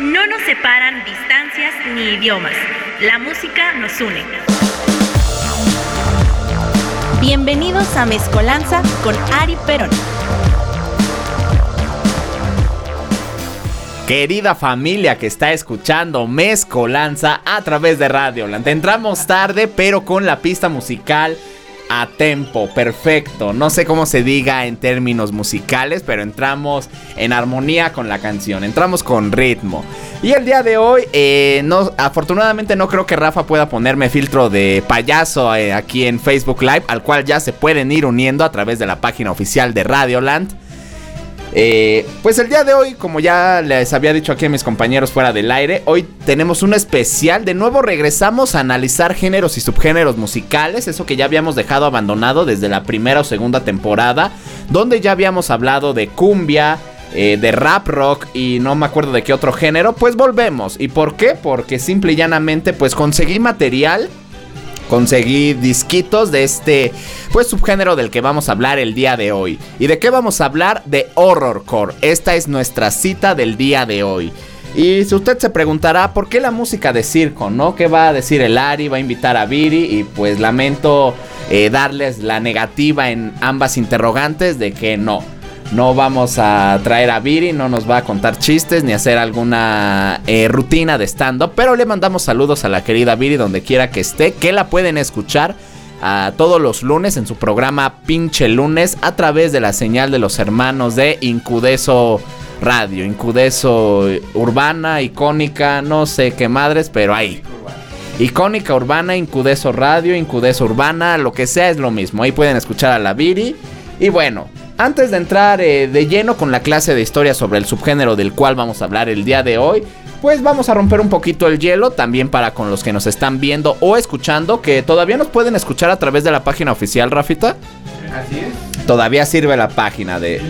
No nos separan distancias ni idiomas. La música nos une. Bienvenidos a Mezcolanza con Ari Perón. Querida familia que está escuchando Mezcolanza a través de Radio Land. Entramos tarde, pero con la pista musical a tempo, perfecto. No sé cómo se diga en términos musicales, pero entramos en armonía con la canción, entramos con ritmo. Y el día de hoy, eh, no, afortunadamente no creo que Rafa pueda ponerme filtro de payaso eh, aquí en Facebook Live, al cual ya se pueden ir uniendo a través de la página oficial de Radioland. Eh, pues el día de hoy, como ya les había dicho aquí a mis compañeros fuera del aire, hoy tenemos un especial. De nuevo regresamos a analizar géneros y subgéneros musicales, eso que ya habíamos dejado abandonado desde la primera o segunda temporada, donde ya habíamos hablado de cumbia, eh, de rap rock y no me acuerdo de qué otro género, pues volvemos. ¿Y por qué? Porque simple y llanamente pues conseguí material conseguí disquitos de este pues subgénero del que vamos a hablar el día de hoy. ¿Y de qué vamos a hablar? De horrorcore. Esta es nuestra cita del día de hoy. Y si usted se preguntará por qué la música de circo, ¿no? ¿Qué va a decir el Ari? Va a invitar a Viri y pues lamento eh, darles la negativa en ambas interrogantes de que no no vamos a traer a Viri, no nos va a contar chistes ni hacer alguna eh, rutina de stand-up. Pero le mandamos saludos a la querida Viri donde quiera que esté, que la pueden escuchar a todos los lunes en su programa Pinche Lunes a través de la señal de los hermanos de Incudeso Radio, Incudeso Urbana, icónica, no sé qué madres, pero ahí. Icónica Urbana, Incudeso Radio, Incudeso Urbana, lo que sea es lo mismo. Ahí pueden escuchar a la Viri. Y bueno, antes de entrar eh, de lleno con la clase de historia sobre el subgénero del cual vamos a hablar el día de hoy, pues vamos a romper un poquito el hielo también para con los que nos están viendo o escuchando, que todavía nos pueden escuchar a través de la página oficial, Rafita. Así es. Todavía sirve la página de...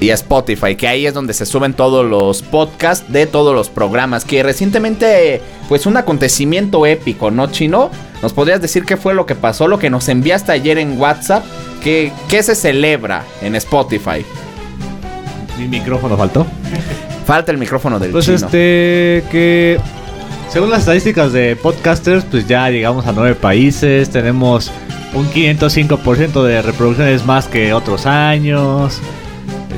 y Spotify, que ahí es donde se suben todos los podcasts de todos los programas, que recientemente, pues un acontecimiento épico, ¿no, Chino? ¿Nos podrías decir qué fue lo que pasó, lo que nos enviaste ayer en WhatsApp? ¿Qué, qué se celebra en Spotify? Mi micrófono faltó. Falta el micrófono del Pues chino. este, que según las estadísticas de podcasters, pues ya llegamos a nueve países, tenemos un 505% de reproducciones más que otros años.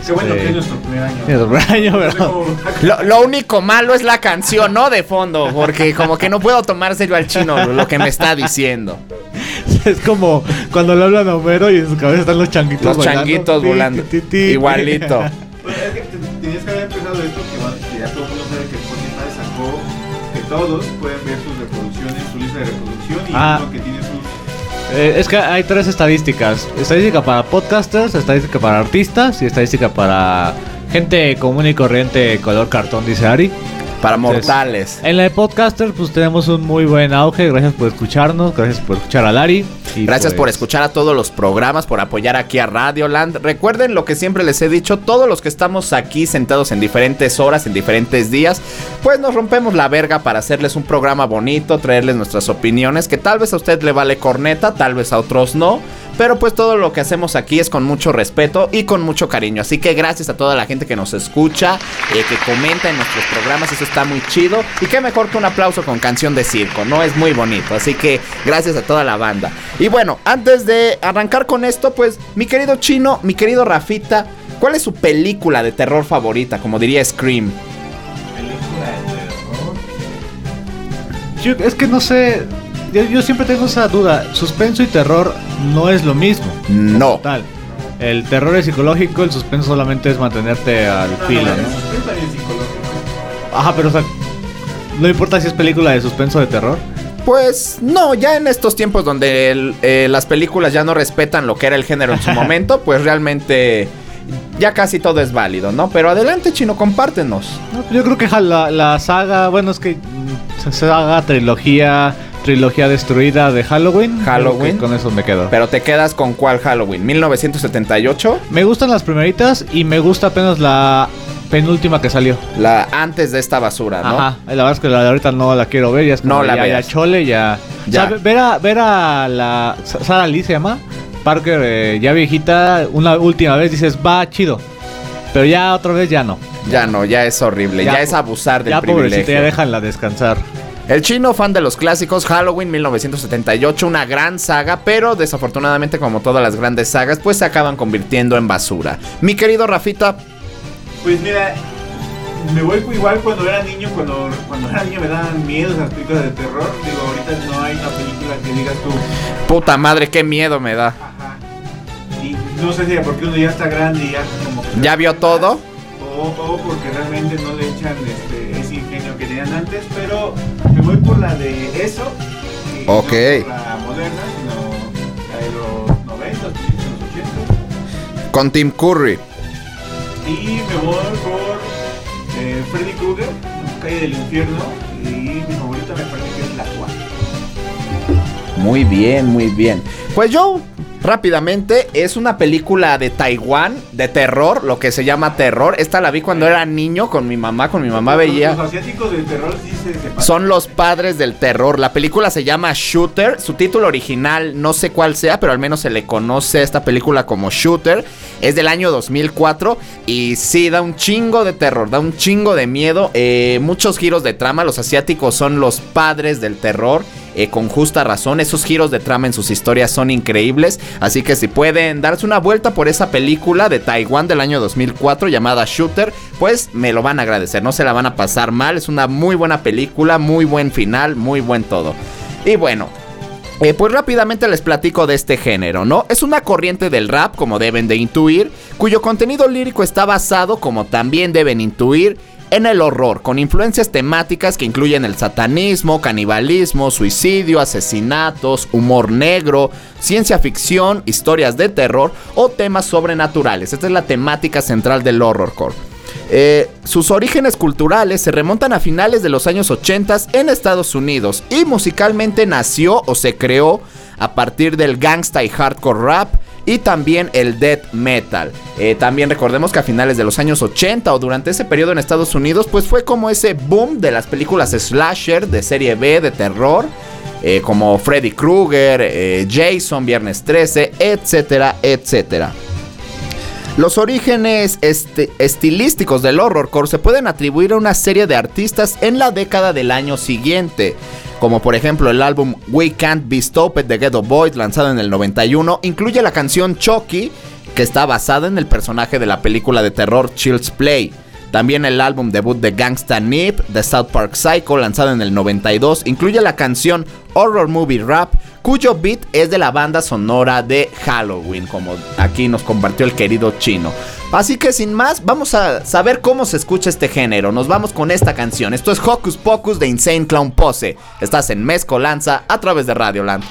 Qué bueno Este, que es nuestro primer año. es nuestro primer año, pero- Lo, lo único malo es la canción, ¿no? De fondo, porque como que no puedo tomar serio al chino lo que me está diciendo. es como cuando le hablan a Homero y en su cabeza están los changuitos Los changuitos volando. ti, ti, ti. Igualito. Pues es que te- tenías que haber empezado esto, que, ya todo el mundo sabe que Spotify sacó que todos pueden ver sus reproducciones, su lista de reproducción y Ah. uno que tiene. Eh, es que hay tres estadísticas. Estadística para podcasters, estadística para artistas y estadística para gente común y corriente color cartón, dice Ari. Para mortales. En la de podcasters pues tenemos un muy buen auge. Gracias por escucharnos, gracias por escuchar a Lari. y, Gracias por pues, escuchar a todos los programas, por apoyar aquí a Radioland. Recuerden lo que siempre les he dicho, todos los que estamos aquí sentados en diferentes horas, en diferentes días, pues nos rompemos la verga para hacerles un programa bonito, traerles nuestras opiniones, que tal vez a usted le vale corneta, tal vez a otros no. Pero pues todo lo que hacemos aquí es con mucho respeto y con mucho cariño. Así que gracias a toda la gente que nos escucha, eh, que comenta en nuestros programas, eso está muy chido. Y qué mejor que un aplauso con canción de circo, ¿no? Es muy bonito. Así que gracias a toda la banda. Y bueno, antes de arrancar con esto, pues mi querido chino, mi querido Rafita, ¿cuál es su película de terror favorita? Como diría Scream. Yo- es que no sé. Yo, yo siempre tengo esa duda. Suspenso y terror no es lo mismo. No. Tal. El terror es psicológico, el suspenso solamente es mantenerte al filo, no, ¿no? Ajá, pero o sea, no importa si es película de suspenso o de terror. Pues no, ya en estos tiempos donde el- eh, las películas ya no respetan lo que era el género en su momento, pues realmente ya casi todo es válido, ¿no? Pero adelante, chino, compártenos. No, yo creo que la saga, bueno, es que mm, saga, trilogía, trilogía destruida de Halloween. Halloween. Con eso me quedo. Pero te quedas con cuál Halloween? ¿1978? Me gustan las primeritas y me gusta apenas la penúltima que salió. La antes de esta basura, ¿no? Ajá. La verdad es que la de ahorita no la quiero ver. Ya es como No la ya, ya chole, ya. Ya. O sea, ver a, ver a la. Sa- Sara Lee se llama. Parker, eh, ya viejita, una última vez dices, va chido. Pero ya otra vez ya no. Ya no, ya es horrible, ya, Ya, es abusar del ya pobrecita, privilegio. ya déjanla descansar. El chino, fan de los clásicos, Halloween 1978, una gran saga, pero desafortunadamente como todas las grandes sagas, pues se acaban convirtiendo en basura. Mi querido Rafita, Pues mira, me voy igual cuando era niño, cuando, cuando era niño me daban miedo esas películas de terror. Digo, ahorita no hay una película que digas tú, puta madre, qué miedo me da. ajá. Y no sé si porque uno ya está grande y ya como que... ¿Ya vio todo? O, o porque realmente no le echan este, que tenían antes, pero me voy por la de eso. y Ok. No por la moderna, sino la de los 90, los 80. Con Tim Curry. Y me voy por eh, Freddy Krueger, Calle del Infierno. Y mi favorita me parece que es la 4. Muy bien, muy bien. Pues yo, rápidamente, es una película de Taiwán, de terror, lo que se llama terror. Esta la vi cuando era niño con mi mamá, con mi mamá veía... Los asiáticos del terror sí se separan. Son los padres del terror. La película se llama Shooter. Su título original no sé cuál sea, pero al menos se le conoce a esta película como Shooter. Es del año 2004 y sí, da un chingo de terror, da un chingo de miedo. eh, muchos giros de trama. Los asiáticos son los padres del terror. Eh, con justa razón, esos giros de trama en sus historias son increíbles. Así que si pueden darse una vuelta por esa película de Taiwán del año 2004 llamada Shooter, pues me lo van a agradecer. No se la van a pasar mal. Es una muy buena película, muy buen final, muy buen todo. Y bueno, eh, pues rápidamente les platico de este género, ¿no? Es una corriente del rap, como deben de intuir, cuyo contenido lírico está basado, como también deben intuir, en el horror, con influencias temáticas que incluyen el satanismo, canibalismo, suicidio, asesinatos, humor negro, ciencia ficción, historias de terror o temas sobrenaturales. Esta es la temática central del horrorcore. Eh, sus orígenes culturales se remontan a finales de los años 80 en Estados Unidos y musicalmente nació o se creó a partir del gangsta y hardcore rap y también el death metal. Eh, también recordemos que a finales de los años 80 o durante ese periodo en Estados Unidos pues fue como ese boom de las películas slasher de serie B de terror. eh, como Freddy Krueger, eh, Jason, Viernes 13, etcétera, etcétera. Los orígenes este- estilísticos del horrorcore se pueden atribuir a una serie de artistas en la década del año siguiente, como por ejemplo el álbum We Can't Be Stopped de Ghetto Boys lanzado en el 91, incluye la canción Chucky, que está basada en el personaje de la película de terror Child's Play. También el álbum debut de Gangsta Nip de South Park Psycho, lanzado en el 92, incluye la canción Horror Movie Rap, cuyo beat es de la banda sonora de Halloween, como aquí nos compartió el querido chino. Así que sin más, vamos a saber cómo se escucha este género. Nos vamos con esta canción. Esto es Hocus Pocus de Insane Clown Pose. Estás en Mezcolanza a través de Radioland.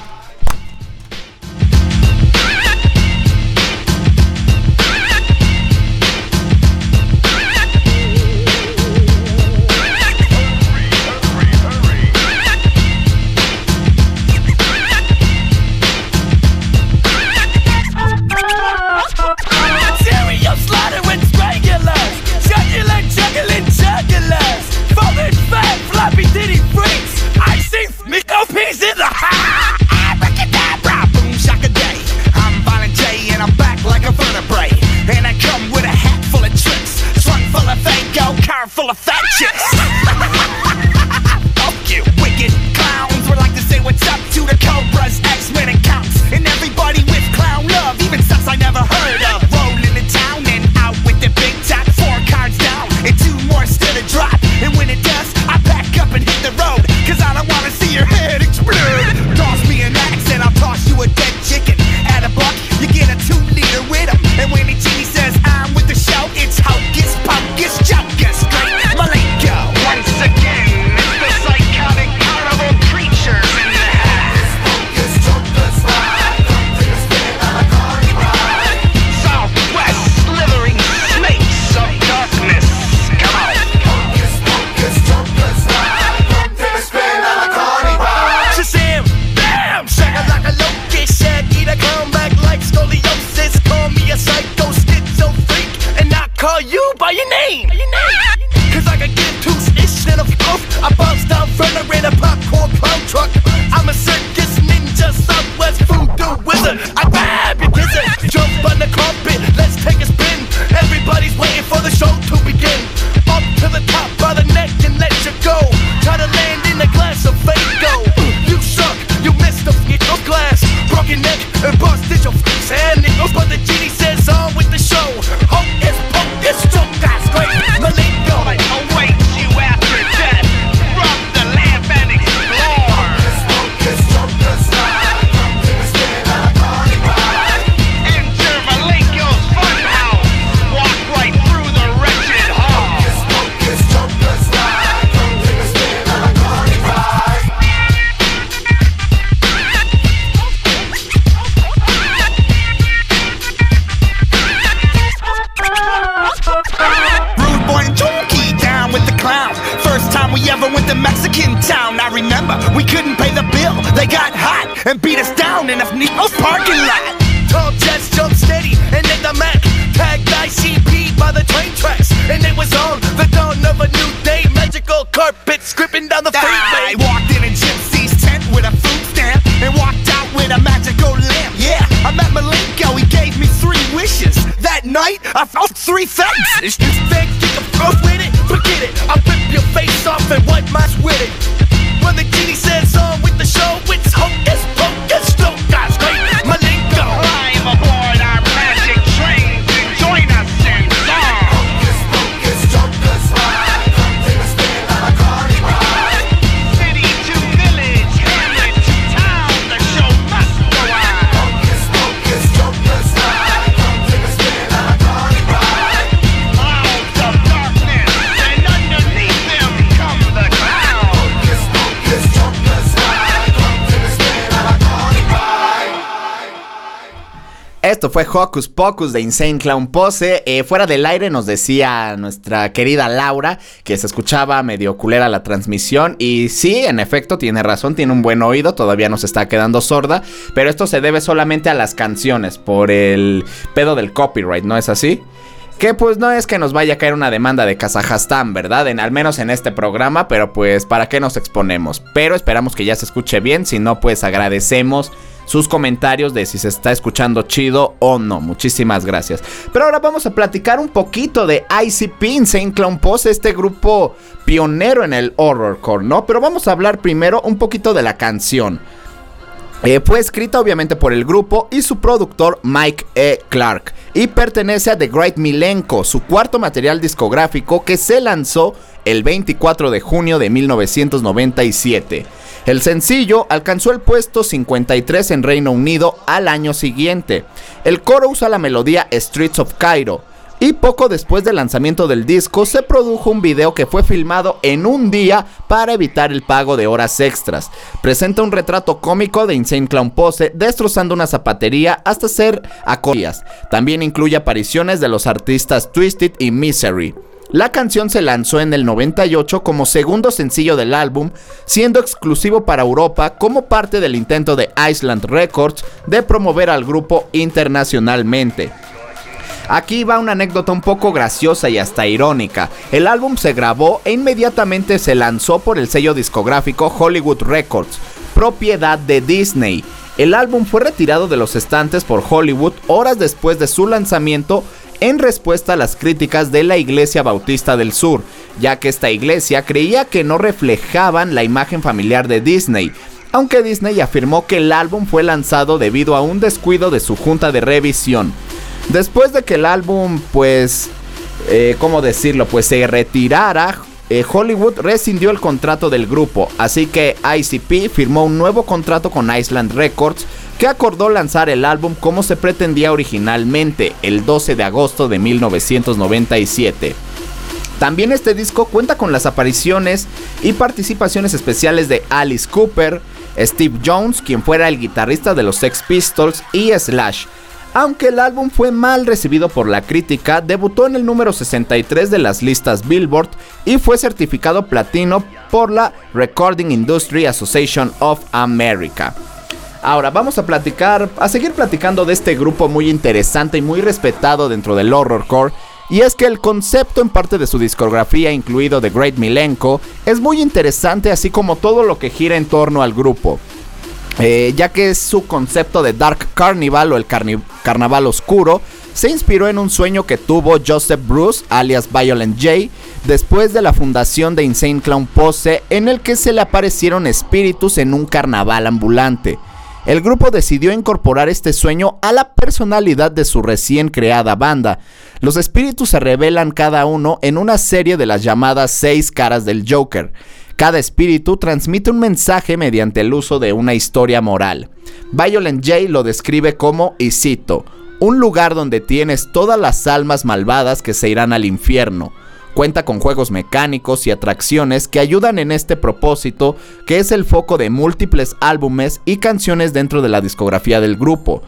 Esto fue Hocus Pocus de Insane Clown Pose. Eh, fuera del aire nos decía nuestra querida Laura que se escuchaba medio culera la transmisión. Y sí, en efecto, tiene razón, tiene un buen oído, todavía nos está quedando sorda. Pero esto se debe solamente a las canciones, por el pedo del copyright, ¿no es así? Que pues no es que nos vaya a caer una demanda de Kazajstán, ¿verdad? En, al menos en este programa, pero pues para qué nos exponemos. Pero esperamos que ya se escuche bien, si no pues agradecemos sus comentarios de si se está escuchando chido o no. Muchísimas gracias. Pero ahora vamos a platicar un poquito de ICP Insane Clown Pose, este grupo pionero en el horrorcore, ¿no? Pero vamos a hablar primero un poquito de la canción. Eh, fue escrita obviamente por el grupo y su productor Mike E. Clark y pertenece a The Great Milenko, su cuarto material discográfico que se lanzó el 24 de junio de 1997. El sencillo alcanzó el puesto 53 en Reino Unido al año siguiente. El coro usa la melodía Streets of Cairo. Y poco después del lanzamiento del disco se produjo un video que fue filmado en un día para evitar el pago de horas extras. Presenta un retrato cómico de Insane Clown Pose destrozando una zapatería hasta ser acorias. También incluye apariciones de los artistas Twisted y Misery. La canción se lanzó en el 98 como segundo sencillo del álbum, siendo exclusivo para Europa como parte del intento de Island Records de promover al grupo internacionalmente. Aquí va una anécdota un poco graciosa y hasta irónica. El álbum se grabó e inmediatamente se lanzó por el sello discográfico Hollywood Records, propiedad de Disney. El álbum fue retirado de los estantes por Hollywood horas después de su lanzamiento en respuesta a las críticas de la Iglesia Bautista del Sur, ya que esta iglesia creía que no reflejaban la imagen familiar de Disney, aunque Disney afirmó que el álbum fue lanzado debido a un descuido de su junta de revisión. Después de que el álbum, pues, eh, ¿cómo decirlo? Pues se retirara, eh, Hollywood rescindió el contrato del grupo, así que ICP firmó un nuevo contrato con Island Records que acordó lanzar el álbum como se pretendía originalmente, el 12 de agosto de 1997. También este disco cuenta con las apariciones y participaciones especiales de Alice Cooper, Steve Jones, quien fuera el guitarrista de los Sex Pistols, y Slash. Aunque el álbum fue mal recibido por la crítica, debutó en el número 63 de las listas Billboard y fue certificado platino por la Recording Industry Association of America. Ahora vamos a platicar, a seguir platicando de este grupo muy interesante y muy respetado dentro del horrorcore. Y es que el concepto en parte de su discografía, incluido The Great Milenko, es muy interesante así como todo lo que gira en torno al grupo. Eh, ya que su concepto de Dark Carnival o el carnaval oscuro, se inspiró en un sueño que tuvo Joseph Bruce, alias Violent J, después de la fundación de Insane Clown Pose, en el que se le aparecieron espíritus en un carnaval ambulante. El grupo decidió incorporar este sueño a la personalidad de su recién creada banda. Los espíritus se revelan cada uno en una serie de las llamadas seis caras del Joker. Cada espíritu transmite un mensaje mediante el uso de una historia moral. Violent J lo describe como, y cito, un lugar donde tienes todas las almas malvadas que se irán al infierno. Cuenta con juegos mecánicos y atracciones que ayudan en este propósito, que es el foco de múltiples álbumes y canciones dentro de la discografía del grupo.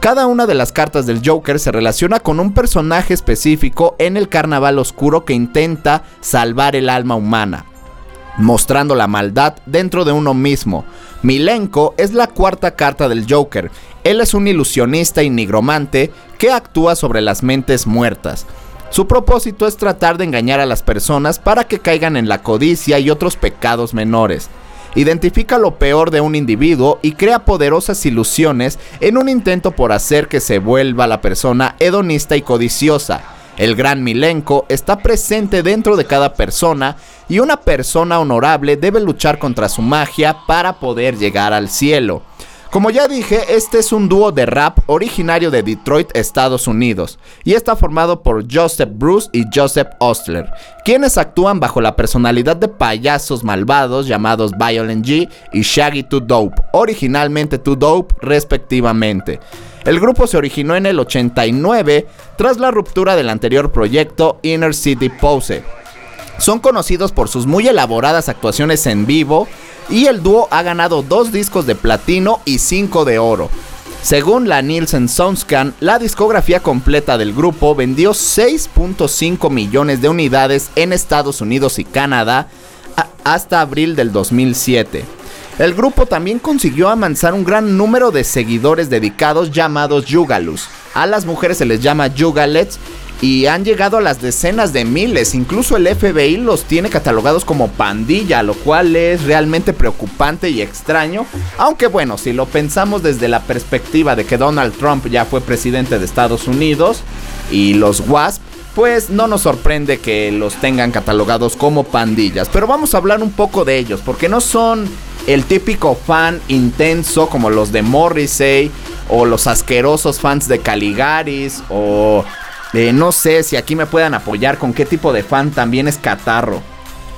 Cada una de las cartas del Joker se relaciona con un personaje específico en el carnaval oscuro que intenta salvar el alma humana, mostrando la maldad dentro de uno mismo. Milenko es la cuarta carta del Joker. Él es un ilusionista y nigromante que actúa sobre las mentes muertas. Su propósito es tratar de engañar a las personas para que caigan en la codicia y otros pecados menores. Identifica lo peor de un individuo y crea poderosas ilusiones en un intento por hacer que se vuelva la persona hedonista y codiciosa. El gran Milenko está presente dentro de cada persona y una persona honorable debe luchar contra su magia para poder llegar al cielo. Como ya dije, este es un dúo de rap originario de Detroit, Estados Unidos, y está formado por Joseph Bruce y Joseph Ostler, quienes actúan bajo la personalidad de payasos malvados llamados Violent G y Shaggy 2 Dope, originalmente 2 Dope respectivamente. El grupo se originó en el 89 tras la ruptura del anterior proyecto Inner City Pose. Son conocidos por sus muy elaboradas actuaciones en vivo y el dúo ha ganado dos discos de platino y cinco de oro. Según la Nielsen Soundscan, la discografía completa del grupo vendió 6.5 millones de unidades en Estados Unidos y Canadá hasta abril del 2007. El grupo también consiguió amansar un gran número de seguidores dedicados llamados Yugalus. A las mujeres se les llama Yugalets y han llegado a las decenas de miles. Incluso el FBI los tiene catalogados como pandilla, lo cual es realmente preocupante y extraño. Aunque bueno, si lo pensamos desde la perspectiva de que Donald Trump ya fue presidente de Estados Unidos y los WASP, pues no nos sorprende que los tengan catalogados como pandillas. Pero vamos a hablar un poco de ellos, porque no son el típico fan intenso como los de Morrissey o los asquerosos fans de Caligaris o eh, no sé si aquí me puedan apoyar con qué tipo de fan también es Catarro.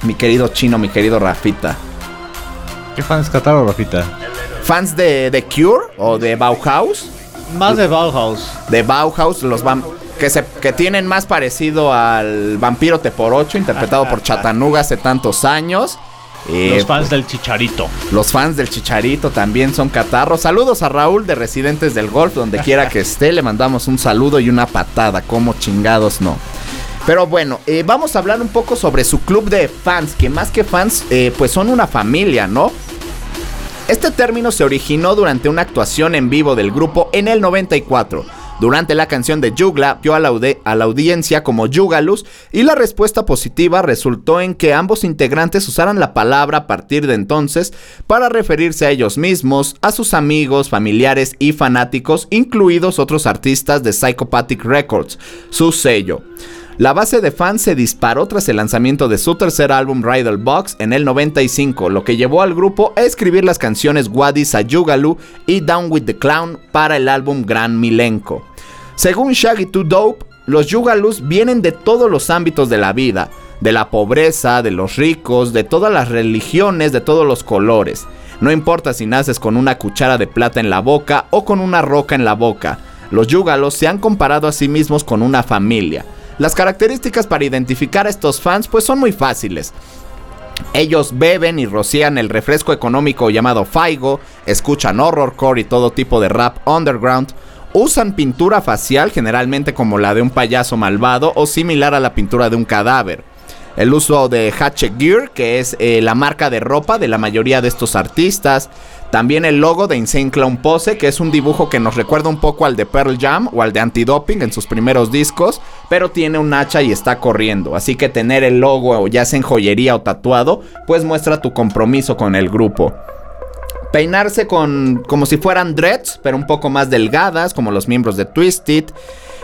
Mi querido chino, mi querido Rafita. ¿Qué fan es Cataro, Rafita? ¿Fans de, de Cure o de Bauhaus? Más de Bauhaus. De Bauhaus, los vam- que, se, que tienen más parecido al vampiro T por 8, interpretado por Chattanooga hace tantos años. Eh, Los fans del Chicharito. Los fans del Chicharito también son catarros. Saludos a Raúl de Residentes del Golf, donde quiera que esté. Le mandamos un saludo y una patada. Como chingados no. Pero bueno, eh, vamos a hablar un poco sobre su club de fans, que más que fans, eh, pues son una familia, ¿no? Este término se originó durante una actuación en vivo del grupo en el 94. Durante la canción de Jugla, vio a la, a la audiencia como Yugalus y la respuesta positiva resultó en que ambos integrantes usaran la palabra a partir de entonces para referirse a ellos mismos, a sus amigos, familiares y fanáticos, incluidos otros artistas de Psychopathic Records, su sello. La base de fans se disparó tras el lanzamiento de su tercer álbum Riddle Box en el 95, lo que llevó al grupo a escribir las canciones Wadi Sayugalu y Down with the Clown para el álbum Gran Milenko. Según Shaggy 2 Dope, los Yugalus vienen de todos los ámbitos de la vida, de la pobreza, de los ricos, de todas las religiones, de todos los colores. No importa si naces con una cuchara de plata en la boca o con una roca en la boca, los Yugalos se han comparado a sí mismos con una familia. Las características para identificar a estos fans pues son muy fáciles. Ellos beben y rocían el refresco económico llamado Faigo, escuchan horrorcore y todo tipo de rap underground, usan pintura facial generalmente como la de un payaso malvado o similar a la pintura de un cadáver. El uso de Hatchet Gear, que es eh, la marca de ropa de la mayoría de estos artistas. También el logo de Insane Clown Pose, que es un dibujo que nos recuerda un poco al de Pearl Jam o al de Antidoping en sus primeros discos, pero tiene un hacha y está corriendo. Así que tener el logo, ya sea en joyería o tatuado, pues muestra tu compromiso con el grupo. Peinarse con como si fueran dreads, pero un poco más delgadas, como los miembros de Twisted.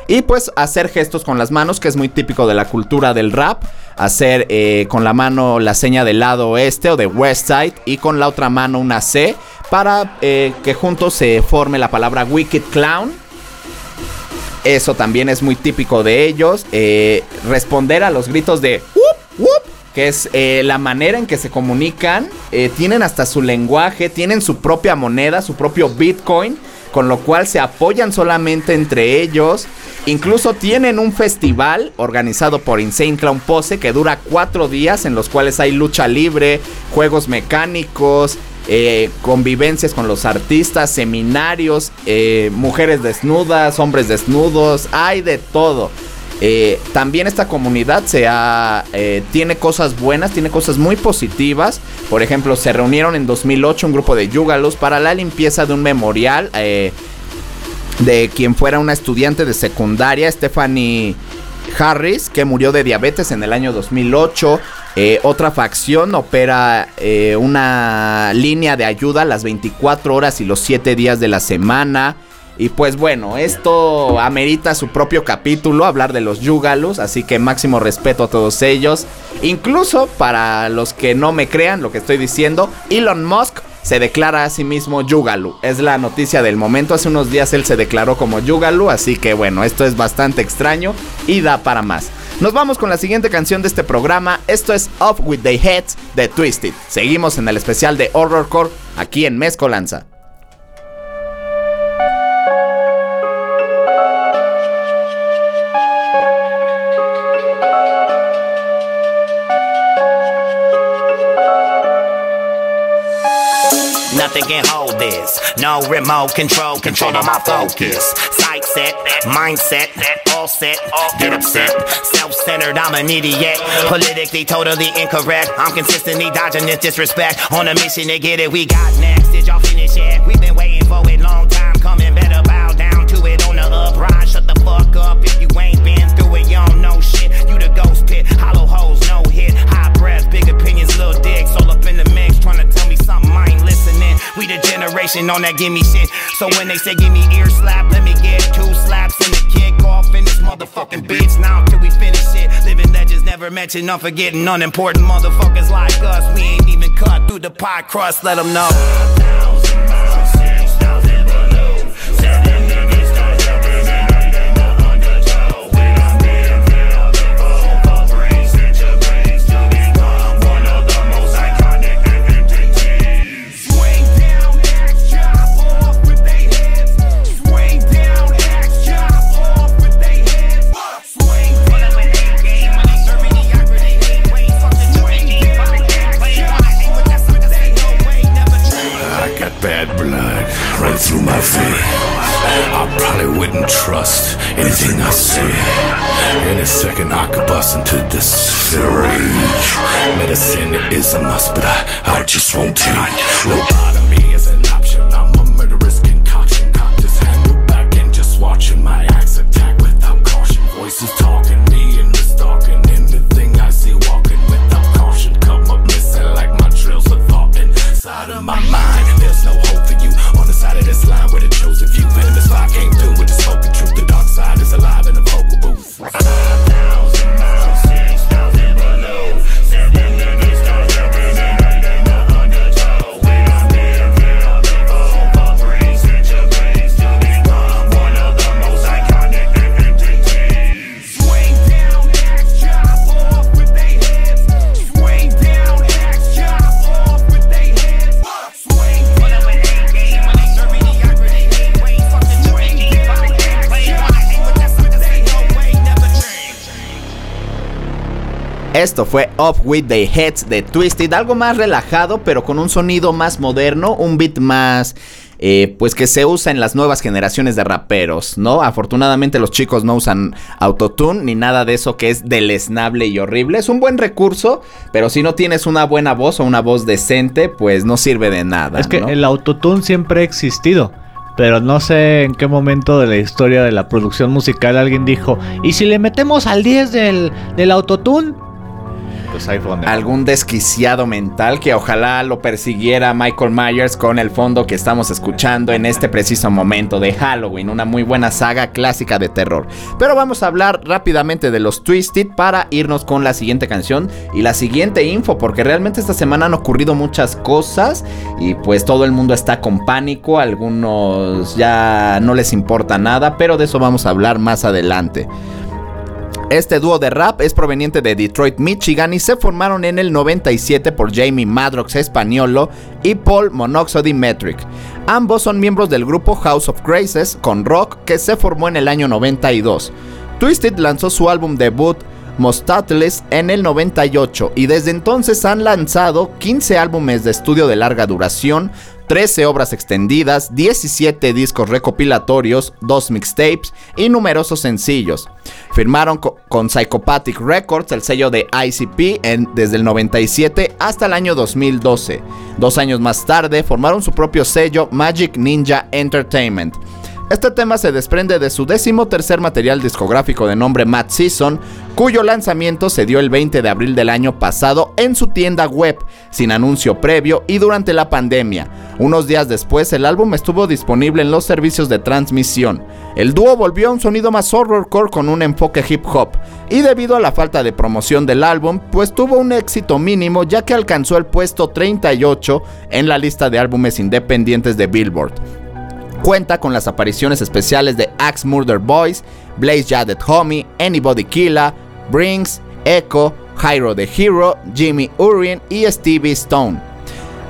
Y pues hacer gestos con las manos, que es muy típico de la cultura del rap. Hacer eh, con la mano la seña del lado oeste o de west side y con la otra mano una C para eh, que juntos se forme la palabra Wicked Clown. Eso también es muy típico de ellos. Eh, responder a los gritos de "Whoop, whoop", que es eh, la manera en que se comunican. Eh, tienen hasta su lenguaje, tienen su propia moneda, su propio Bitcoin, con lo cual se apoyan solamente entre ellos. Incluso tienen un festival organizado por Insane Clown Pose que dura cuatro días en los cuales hay lucha libre, juegos mecánicos, eh, convivencias con los artistas, seminarios, mujeres desnudas, hombres desnudos, hay de todo. Eh, también esta comunidad se ha, eh, tiene cosas buenas, tiene cosas muy positivas. Por ejemplo, se reunieron en 2008 un grupo de yugalos para la limpieza de un memorial eh, de quien fuera una estudiante de secundaria, Stephanie Harris, que murió de diabetes en el año 2008. Eh, otra facción opera una línea de ayuda las 24 horas y los 7 días de la semana. Y pues bueno, esto amerita su propio capítulo, hablar de los Yugalos, así que máximo respeto a todos ellos. Incluso para los que no me crean lo que estoy diciendo, Elon Musk se declara a sí mismo Yugalu. Es la noticia del momento, hace unos días él se declaró como Yugalu, así que bueno, esto es bastante extraño y da para más. Nos vamos con la siguiente canción de este programa, esto es Off With The Heads de Twisted. Seguimos en el especial de Horrorcore aquí en Mezcolanza. Nothing can hold this. No remote control, control of my focus. Sight set, mindset, all set. Get upset. Self centered, I'm an idiot. Politically totally incorrect. I'm consistently dodging this disrespect. On a mission to get it, we got next. Did y'all finish On that gimme shit. So when they say give me ear slap, let me get two slaps and a kick off in this motherfucking beats. Now till we finish it, living legends never mention, unforgetting, unimportant motherfuckers like us. We ain't even cut through the pie crust. Let them know. Anything I say. Any second I could bust into this rage. Medicine is a must, but I, I just won't take. Lobotomy Esto fue Off With The Heads de Twisted, algo más relajado pero con un sonido más moderno, un beat más... eh, pues que se usa en las nuevas generaciones de raperos, ¿no? Afortunadamente los chicos no usan autotune ni nada de eso que es deleznable y horrible. Es un buen recurso, pero si no tienes una buena voz o una voz decente, pues no sirve de nada. Es que ¿no? el autotune siempre ha existido. Pero no sé en qué momento de la historia de la producción musical alguien dijo, ¿y si le metemos al 10 del, del autotune? Pues algún desquiciado mental que ojalá lo persiguiera Michael Myers con el fondo que estamos escuchando en este preciso momento de Halloween, una muy buena saga clásica de terror. Pero vamos a hablar rápidamente de los Twisted para irnos con la siguiente canción y la siguiente info, porque realmente esta semana han ocurrido muchas cosas y pues todo el mundo está con pánico, algunos ya no les importa nada, pero de eso vamos a hablar más adelante. Este dúo de rap es proveniente de Detroit, Michigan y se formaron en el 97 por Jamie Madrox Españolo y Paul Monoxody Metric. Ambos son miembros del grupo House of Graces con rock que se formó en el año 92. Twisted lanzó su álbum debut Mostatles en el 98 y desde entonces han lanzado 15 álbumes de estudio de larga duración, 13 obras extendidas, 17 discos recopilatorios, 2 mixtapes y numerosos sencillos. Firmaron co- con Psychopathic Records, el sello de ICP, en- desde el 97 hasta el año 2012. Dos años más tarde formaron su propio sello Magic Ninja Entertainment. Este tema se desprende de su décimo tercer material discográfico de nombre Mad Season, cuyo lanzamiento se dio el 20 de abril del año pasado en su tienda web, sin anuncio previo y durante la pandemia. Unos días después el álbum estuvo disponible en los servicios de transmisión. El dúo volvió a un sonido más horrorcore con un enfoque hip hop, y debido a la falta de promoción del álbum, pues tuvo un éxito mínimo ya que alcanzó el puesto 38 en la lista de álbumes independientes de Billboard. Cuenta con las apariciones especiales de Axe Murder Boys, Blaze Jadet Homie, Anybody Killa, Brinks, Echo, Hyro the Hero, Jimmy Urien y Stevie Stone.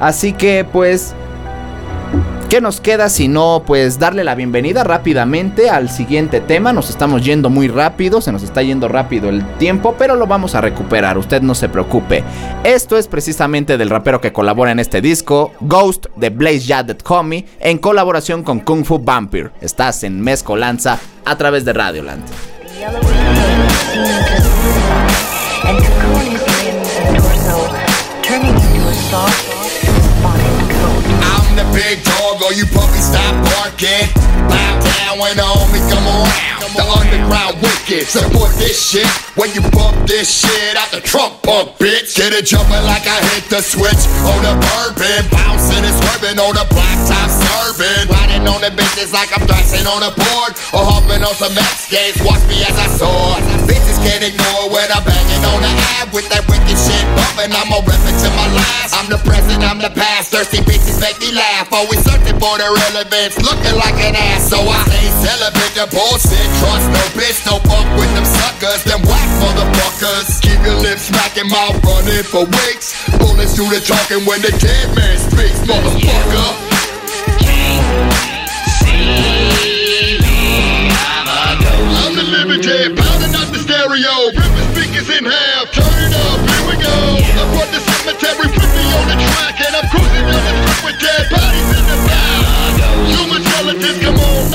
Así que pues ¿Qué nos queda si no pues darle la bienvenida rápidamente al siguiente tema? Nos estamos yendo muy rápido, se nos está yendo rápido el tiempo, pero lo vamos a recuperar, usted no se preocupe. Esto es precisamente del rapero que colabora en este disco, Ghost de Blaze Jadet Homie, en colaboración con Kung Fu Vampire. Estás en Mezcolanza a través de Radioland. all you puppies stop barking. Bow down when the homie come around. The underground wicked, support this shit. When you bump this shit out the trunk, punk bitch. Get it jumping like I hit the switch on the bourbon. Bouncing and swerving on the blacktop serving. Riding on the bitches like I'm thrashing on a board. Or hopping on some X games, watch me as I soar. Bitches can't ignore when I'm banging on the ab with that wicked shit bumping. I'm a rep to my last. I'm the present, I'm the past. Thirsty bitches make me laugh. Always searching for the relevance, looking like an ass. So I stay celibate to bullshit. Trust no bitch, no fuck with them suckers. Them whack motherfuckers. Keep your lips smacking, mouth running for weeks. Bullets through the talking when the dead man speaks, motherfucker. I'm the living dead, pounding out the stereo. Ripping speakers in half, turn up, here we go. I brought the cemetery, put me on the track, and I'm cruising down the strip with dead bodies in the back. Skeletons, come on,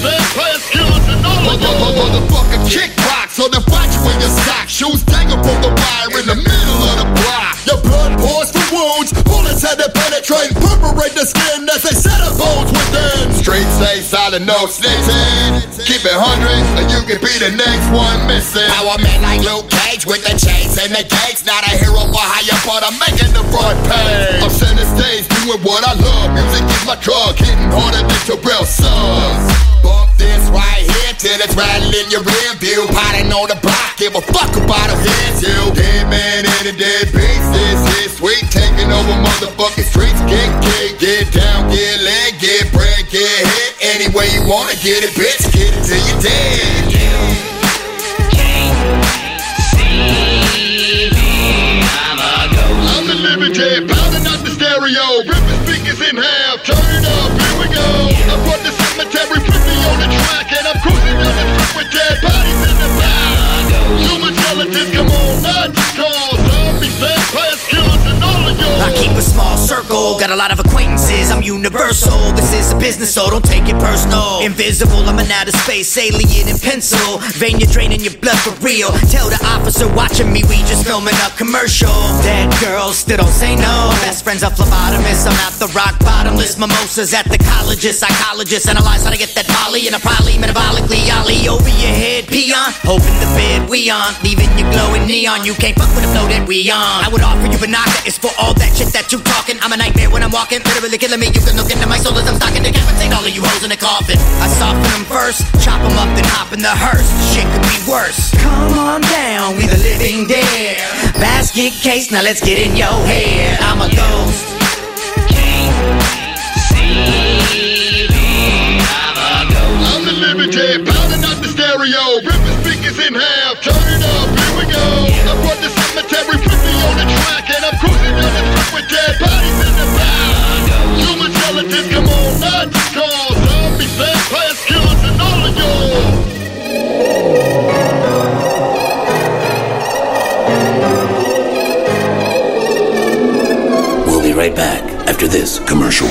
vampires, killers, and all of. Motherfucker, kickbox on the watch when your sock. Shoes dangle from the wire in the middle of the block. Your blood pours from wounds, bullets had to penetrate, perforate the skin as they set up bones within. Straight stay silent, no snitching. Keep it hundred, and you can be the next one missing. Power man like Luke Cage with the chains and the gates. Not a hero for hire, but I'm making the front page. I'm center stage, doing what I love. Music is my drug, hitting harder than Terrell Suggs. Bump this right here till it's rattling your rear view. Potting on the block, give a fuck about a hit you. Dead man and a dead sweet. Taking over motherfucking streets, get kicked, get down, get leg, get bread, get hit. Any way you wanna get it, bitch, get it till you dead. I'm the living dead, pounding out the stereo, ripping speakers in half, circle, got a lot of acquaintances. I'm universal. This is a business, so don't take it personal. Invisible, I'm an outer space alien in pencil. Vein, you're draining your blood for real. Tell the officer watching me, we just filming a commercial. Dead girls still don't say no. Best friends are phlebotomists. I'm at the rock bottomless. Mimosas at the colleges. Psychologists analyze how to get that molly in a poly metabolically ollie over your head. Peon, hoping the bed we on. Leaving you glowing neon. You can't fuck with the flow that we on. I would offer you banana. It's for all that shit that you talking. I'm a nightmare when I'm walking. Literally killing me. You can look into my soul as I'm stocking. Decapitate all of you hoes in the coffin. I soften them first. Chop them up, then hop in the hearse. Shit could be worse. Come on down. We the living dead. Basket case. Now let's get in your head. I'm a ghost. I'm the living dead, pounding out the stereo, ripping speakers in half, turn it up, here we go. I brought the put me on the track, and I'm cruising down the strip with dead bodies in the back. Come on, not to call, zombies, vampires, killers, and all of y'all. We'll be right back after this commercial.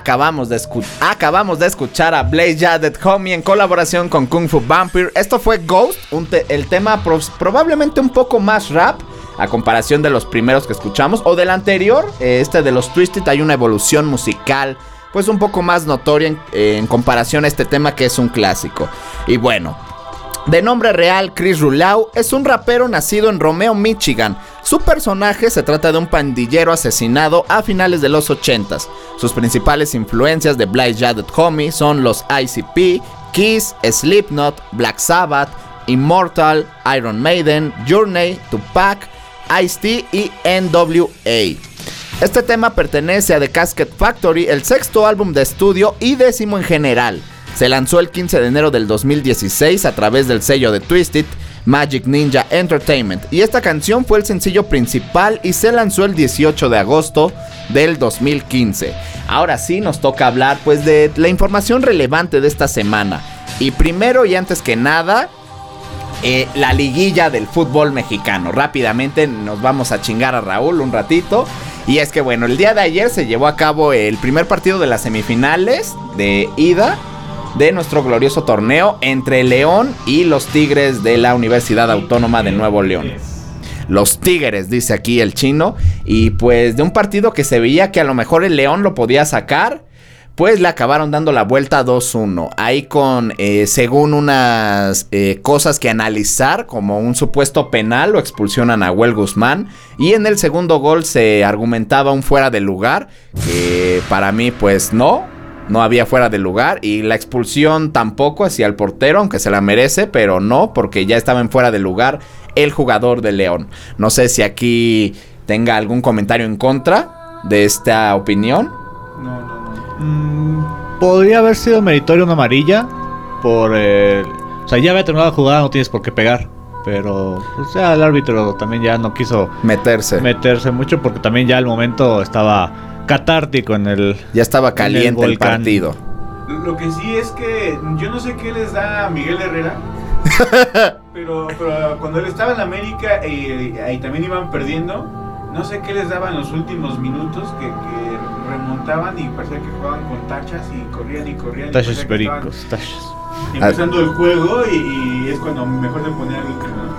Acabamos de, acabamos de escuchar a Blaze Jadet Homie en colaboración con Kung Fu Vampire. Esto fue Ghost, el tema probablemente un poco más rap a comparación de los primeros que escuchamos o del anterior. eh, este de los Twisted hay una evolución musical pues un poco más notoria en, en comparación a este tema que es un clásico. Y bueno, de nombre real, Chris Rulau es un rapero nacido en Romeo, Michigan. Su personaje se trata de un pandillero asesinado a finales de los 80s. Sus principales influencias de Blaze Jadet Homie son los ICP, Kiss, Slipknot, Black Sabbath, Immortal, Iron Maiden, Journey, Tupac, Ice-T y NWA. Este tema pertenece a The Casket Factory, el sexto álbum de estudio y décimo en general. Se lanzó el 15 de enero del 2016 a través del sello de Twisted, Magic Ninja Entertainment, y esta canción fue el sencillo principal y se lanzó el 18 de agosto del 2015. Ahora sí nos toca hablar pues de la información relevante de esta semana. Y primero y antes que nada, eh, la liguilla del fútbol mexicano. Rápidamente nos vamos a chingar a Raúl un ratito. Y es que bueno, el día de ayer se llevó a cabo el primer partido de las semifinales de ida de nuestro glorioso torneo entre León y los Tigres de la Universidad Autónoma de Nuevo León. Los Tigres, dice aquí el chino. Y pues de un partido que se veía que a lo mejor el León lo podía sacar. Pues le acabaron dando la vuelta 2-1. Ahí con, eh, según unas eh, cosas que analizar, como un supuesto penal, lo expulsionan a Nahuel Guzmán. Y en el segundo gol se argumentaba un fuera de lugar. Que para mí, pues no. No había fuera de lugar. Y la expulsión tampoco hacia el portero, aunque se la merece, pero no, porque ya estaba en fuera de lugar el jugador de León. No sé si aquí tenga algún comentario en contra de esta opinión. No, no, no. Mm, podría haber sido meritorio una amarilla por el... O sea, ya había terminado la jugada, no tienes por qué pegar. Pero, o sea, el árbitro también ya no quiso Meterse. meterse mucho porque también ya el momento estaba catártico en el... ya estaba caliente el, partido. Lo que sí es que yo no sé qué les da a Miguel Herrera. pero, pero cuando él estaba en América y ahí también iban perdiendo, no sé qué les daban los últimos minutos que, que remontaban y parecía que jugaban con tachas y corrían y corrían. estaban pericos, tachos. Empezando el juego y, y es cuando mejor se ponía el.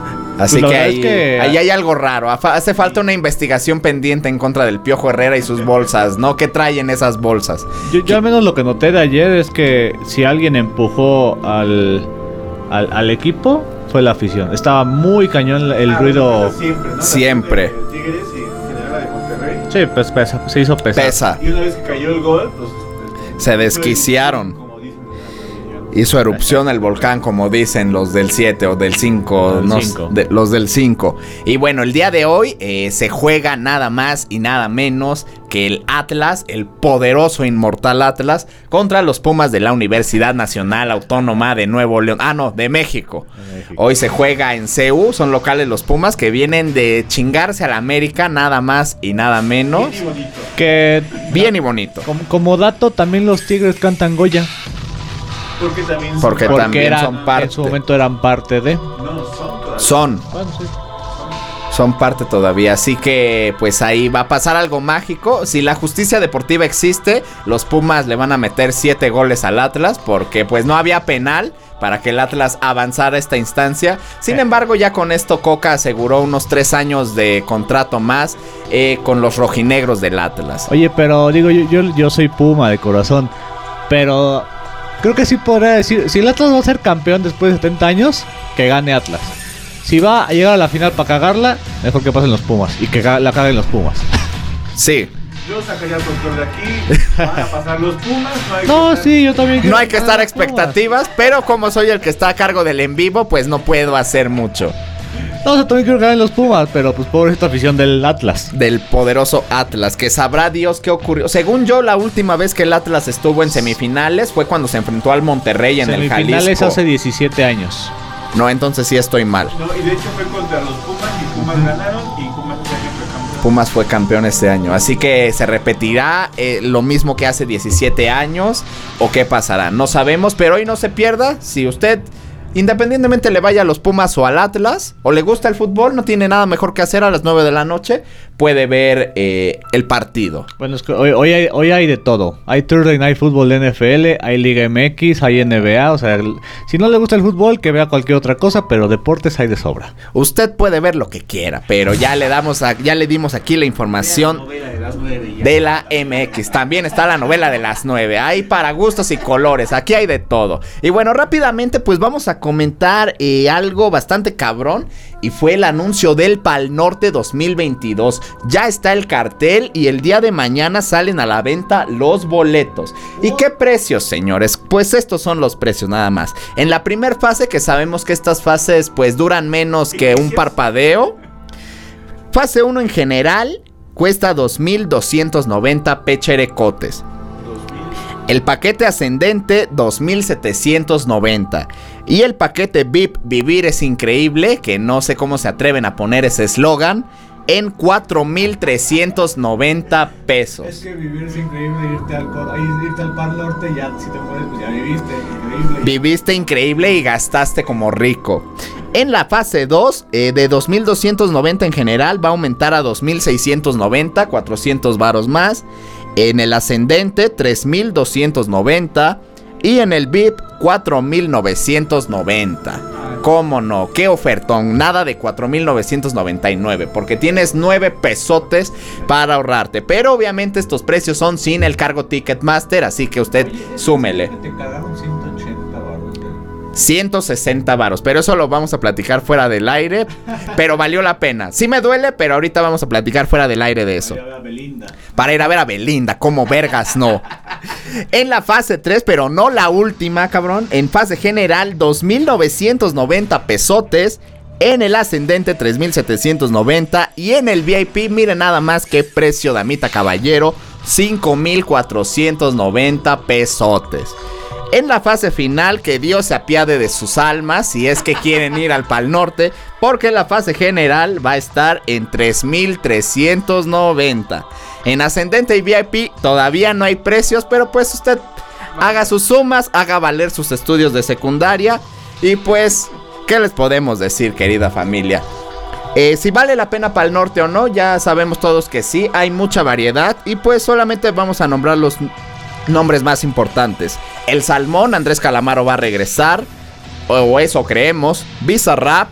Así Pues la que ahí, es que- ahí hay algo raro. Hace falta una investigación pendiente en contra del Piojo Herrera y sus bolsas, ¿no? ¿Qué traen esas bolsas? Yo, yo al menos lo que noté de ayer es que si alguien empujó al, al, al equipo fue la afición. Estaba muy cañón el Ah, ruido. bueno, siempre. Siempre. de Tigres y en general la de Monterrey. Sí, pues pesa, se hizo pesar. Pesa. Y una vez que cayó el gol, pues. Se desquiciaron. Hizo erupción el volcán, como dicen los del 7 o del 5. Del no de- los del 5. Y bueno, el día de hoy eh, se juega nada más y nada menos que el Atlas, el poderoso inmortal Atlas, contra los Pumas de la Universidad Nacional Autónoma de Nuevo León. Ah, no, de México. Hoy se juega en CEU, son locales los Pumas que vienen de chingarse a la América, nada más y nada menos. Bien y bonito. Que Bien y bonito. como, como dato, también los Tigres cantan Goya. Porque también. son- Porque Porque también eran- son parte. en su momento eran parte de. No, son todavía. Son, Bueno, sí. Son parte todavía, así que pues ahí va a pasar algo mágico. Si la justicia deportiva existe, los Pumas le van a meter 7 goles al Atlas porque pues no había penal para que el Atlas avanzara a esta instancia. Sin embargo, ya con esto Coca aseguró unos 3 años de contrato más eh, con los rojinegros del Atlas. Oye, pero digo, yo, yo, yo soy Puma de corazón. Pero creo que sí podría decir, si el Atlas va a ser campeón después de 70 años, que gane Atlas. Si va a llegar a la final para cagarla, mejor que pasen los Pumas y que la caguen los Pumas. Sí. Yo sacaría el control de aquí. Van a pasar los Pumas. No, hay No, que estar- sí, yo también. No hay que estar a expectativas, pero como soy el que está a cargo del en vivo, pues no puedo hacer mucho. No, o sea, también quiero que ganen los Pumas, pero pues pobrecita afición del Atlas. Del poderoso Atlas, que sabrá Dios qué ocurrió. Según yo, la última vez que el Atlas estuvo en semifinales fue cuando se enfrentó al Monterrey en el Semifinales Jalisco. hace 17 años. No, entonces sí estoy mal. No, y de hecho fue contra los Pumas y Pumas ganaron y Pumas este año fue campeón. Pumas fue campeón este año, así que se repetirá eh, lo mismo que hace 17 años o qué pasará. No sabemos, pero hoy no se pierda. Si usted independientemente le vaya a los Pumas o al Atlas o le gusta el fútbol, no tiene nada mejor que hacer a las 9 de la noche, puede ver eh, el partido. Bueno, es que hoy, hoy hay, hoy hay de todo. Hay Thursday Night Football de NFL, hay Liga MX, hay NBA. O sea, el- si no le gusta el fútbol, que vea cualquier otra cosa, pero deportes hay de sobra. Usted puede ver lo que quiera, pero ya le damos a- ya le dimos aquí la información de la MX. También está la novela de las 9. Hay para gustos y colores. Aquí hay de todo. Y bueno, rápidamente pues vamos a comentar eh, algo bastante cabrón. Y fue el anuncio del Pal Norte 2022. Ya está el cartel y el día de mañana salen a la venta los boletos. ¿Y qué precios, señores? Pues estos son los precios nada más. En la primera fase, que sabemos que estas fases pues duran menos que un parpadeo. Fase 1 en general cuesta 2.290 pecherecotes. El paquete ascendente 2.790. Y el paquete VIP Vivir es increíble, que no sé cómo se atreven a poner ese eslogan, en 4.390 Es pesos. que vivir es increíble, irte al, irte al Pan Norte, ya si te mueres, pues ya viviste, increíble. Viviste increíble y gastaste como rico. En la fase 2, eh, de 2.290 en general, va a aumentar a 2.690, 400 varos más. En el ascendente, 3.290. Y en el VIP, 4.990. ¿Cómo no? ¿Qué ofertón? Nada de 4.999. Porque tienes 9 pesotes para ahorrarte. Pero obviamente estos precios son sin el cargo Ticketmaster. Así que usted súmele. Te cagaron 180 baros. 160 varos, pero eso lo vamos a platicar fuera del aire, pero valió la pena. Sí me duele, pero ahorita vamos a platicar fuera del aire de eso. Ya ve a Belinda. Para ir a ver a Belinda, como vergas no. En la fase 3, pero no la última, cabrón. En fase general, 2.990 pesotes. En el ascendente, 3.790. Y en el VIP, miren nada más qué precio, damita caballero. 5.490 pesotes. En la fase final, que Dios se apiade de sus almas si es que quieren ir al Pal Norte, porque la fase general va a estar en 3.390. En ascendente y VIP todavía no hay precios, pero pues usted haga sus sumas, haga valer sus estudios de secundaria y pues, ¿qué les podemos decir, querida familia? Eh, si vale la pena para el norte o no, ya sabemos todos que sí, hay mucha variedad y pues solamente vamos a nombrar los nombres más importantes. El Salmón, Andrés Calamaro va a regresar, o eso creemos. Visa Rap,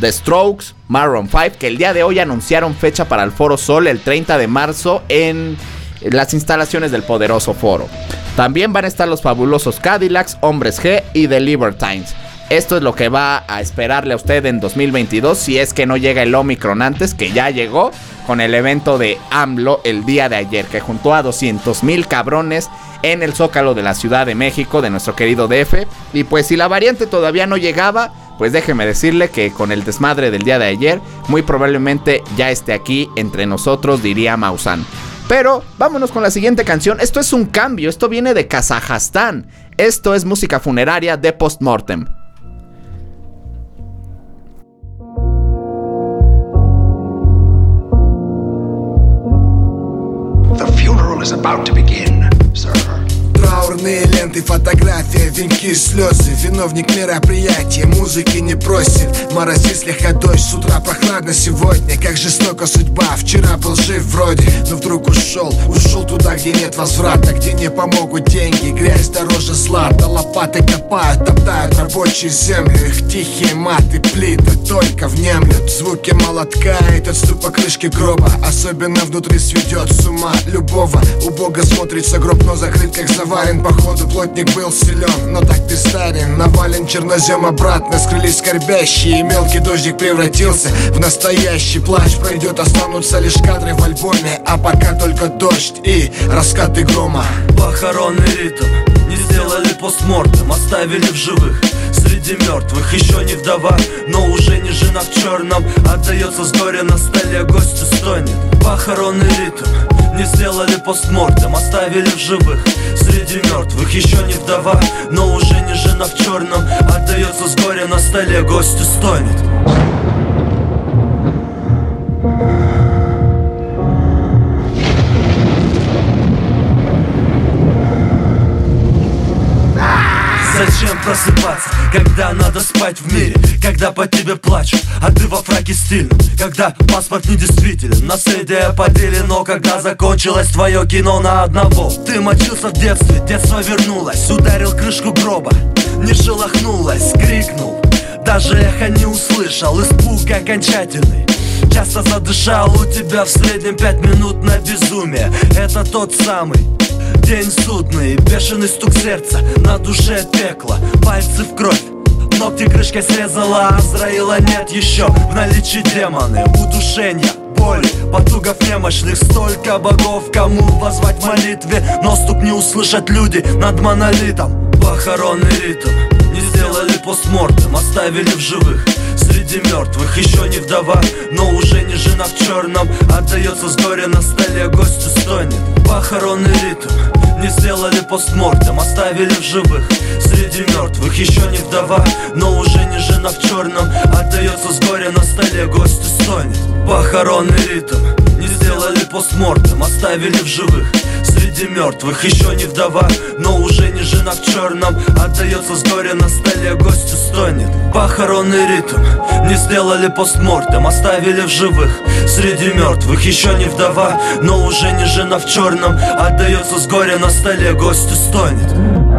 The Strokes, Maroon 5, que el día de hoy anunciaron fecha para el Foro Sol el 30 de marzo en las instalaciones del poderoso foro. También van a estar los fabulosos Cadillacs, Hombres G y The Libertines. Esto es lo que va a esperarle a usted en 2022 si es que no llega el Omicron antes, que ya llegó con el evento de AMLO el día de ayer, que juntó a 200 mil cabrones en el zócalo de la Ciudad de México, de nuestro querido DF. Y pues si la variante todavía no llegaba, pues déjeme decirle que con el desmadre del día de ayer, muy probablemente ya esté aquí entre nosotros, diría Maussan. Pero vámonos con la siguiente canción. Esto es un cambio, esto viene de Kazajstán. Esto es música funeraria de Postmortem. Is about to begin, sir. Рекламные ленты, фотография, венки, слезы. Виновник мероприятия, музыки не просит. Морози слегка дождь, с утра прохладно сегодня. Как жестока судьба, вчера был жив вроде Но вдруг ушел, ушел туда, где нет возврата Где не помогут деньги, грязь дороже злата Лопаты копают, топтают рабочую землю Их тихие маты, плиты только внемлют Звуки молотка и тот по крышке гроба. Особенно внутри сведет с ума. Любого Убого смотрится гроб, но закрыт как заварен Походу плотник был силен, но так ты старен Навален чернозем обратно, скрылись скорбящие И мелкий дождик превратился в настоящий плач Пройдет, останутся лишь кадры в альбоме. А пока только дождь и раскаты грома. Похоронный ритм сделали постмортем, оставили в живых Среди мертвых еще не вдова Но уже не жена в черном Отдается с горя на столе, гостю стонет. Похоронный ритм Не сделали постмортем, оставили в живых Среди мертвых еще не вдова Но уже не жена в черном Отдается с горя на столе, гостю стонет просыпаться, когда надо спать в мире Когда по тебе плачут, а ты во фраке стильном Когда паспорт недействителен, наследие поделено Когда закончилось твое кино на одного. Ты мочился в детстве, детство вернулось Ударил крышку гроба, не шелохнулась, крикнул. Даже эхо не услышал, испуг окончательный. Часто задышал у тебя в среднем пять минут на безумие. Это тот самый День судный, бешеный стук сердца На душе пекло, пальцы в кровь Ногти крышкой срезала, Азраила нет еще В наличии демоны, удушения боли Потугов немощных, столько богов Кому позвать в молитве Но стук не услышат люди над монолитом. Похоронный ритм Не сделали постмортем, оставили в живых Среди мертвых еще не вдова Но уже не жена в черном Отдается с горя на столе, гостю стонет. Похоронный ритм. Не сделали постмортем, оставили в живых. Среди мертвых еще не вдова Но уже не жена в черном Отдается с горя на столе, гостю стонет. Похоронный ритм Не сделали постмортем, оставили в живых Среди мертвых еще не вдова Но уже не жена в черном Отдается с горя на столе, гостю стонет. Похоронный ритм Не сделали постмортем, оставили в живых Среди мертвых еще не вдова Но уже не жена в черном Отдается с горя на столе, гостю стонет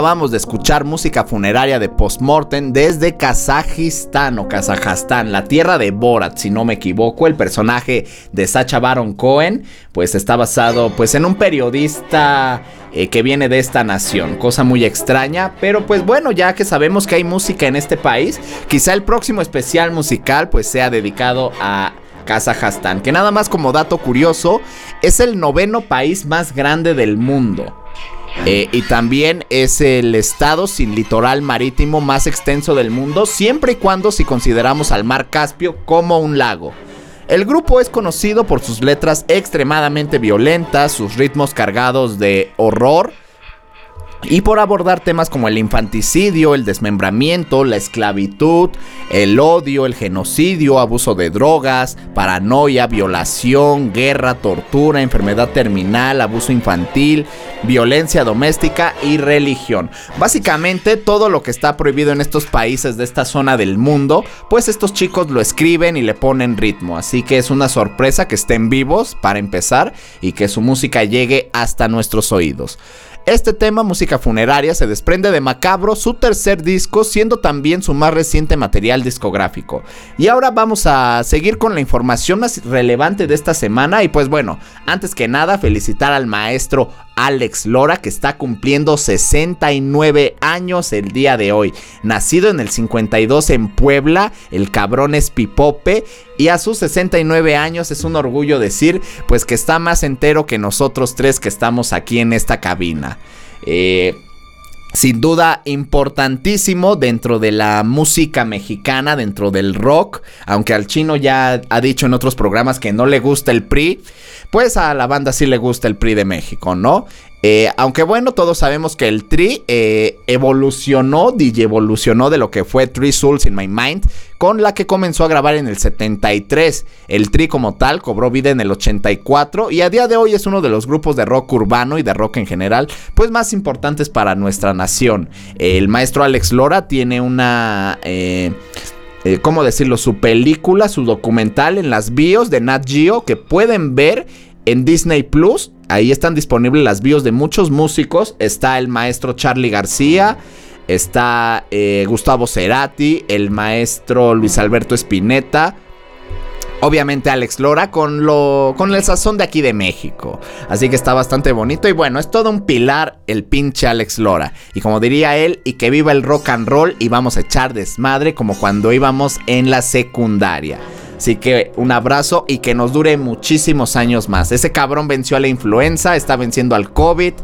Acabamos de escuchar música funeraria de Postmortem desde Kazajistán o Kazajstán, la tierra de Borat, si no me equivoco. El personaje de Sacha Baron Cohen, pues está basado pues en un periodista eh, que viene de esta nación, cosa muy extraña, pero pues bueno, ya que sabemos que hay música en este país, quizá el próximo especial musical pues sea dedicado a Kazajstán, que nada más como dato curioso, es el noveno país más grande del mundo. Eh, y también es el estado sin litoral marítimo más extenso del mundo, siempre y cuando si consideramos al mar Caspio como un lago. El grupo es conocido por sus letras extremadamente violentas, sus ritmos cargados de horror y por abordar temas como el infanticidio, el desmembramiento, la esclavitud, el odio, el genocidio, abuso de drogas, paranoia, violación, guerra, tortura, enfermedad terminal, abuso infantil, violencia doméstica y religión. Básicamente todo lo que está prohibido en estos países de esta zona del mundo, pues estos chicos lo escriben y le ponen ritmo. Así que es una sorpresa que estén vivos para empezar y que su música llegue hasta nuestros oídos. Este tema, música funeraria, se desprende de Macabro, su tercer disco, siendo también su más reciente material discográfico. Y ahora vamos a seguir con la información más relevante de esta semana. Y pues bueno, antes que nada, felicitar al maestro Alex Lora, que está cumpliendo 69 años el día de hoy. Nacido en el 52 en Puebla, el cabrón es pipope. Y a sus 69 años es un orgullo decir, pues que está más entero que nosotros tres que estamos aquí en esta cabina. Eh, sin duda importantísimo dentro de la música mexicana, dentro del rock, aunque al chino ya ha dicho en otros programas que no le gusta el PRI, pues a la banda sí le gusta el PRI de México, ¿no? Eh, aunque bueno, todos sabemos que el Tri eh, evolucionó, DJ evolucionó de lo que fue Three Souls in My Mind, con la que comenzó a grabar en el 73. El Tri como tal cobró vida en el 84 y a día de hoy es uno de los grupos de rock urbano y de rock en general, pues más importantes para nuestra nación. El maestro Alex Lora tiene una... Eh, eh, ¿Cómo decirlo? Su película, su documental en las bios de Nat Geo que pueden ver en Disney Plus. Ahí están disponibles las bios de muchos músicos. Está el maestro Charlie García. Está eh, Gustavo Cerati. El maestro Luis Alberto Spinetta. Obviamente Alex Lora con lo con el sazón de aquí de México. Así que está bastante bonito y bueno, es todo un pilar el pinche Alex Lora. Y como diría él, y que viva el rock and roll y vamos a echar desmadre como cuando íbamos en la secundaria. Así que un abrazo y que nos dure muchísimos años más. Ese cabrón venció a la influenza, está venciendo al COVID.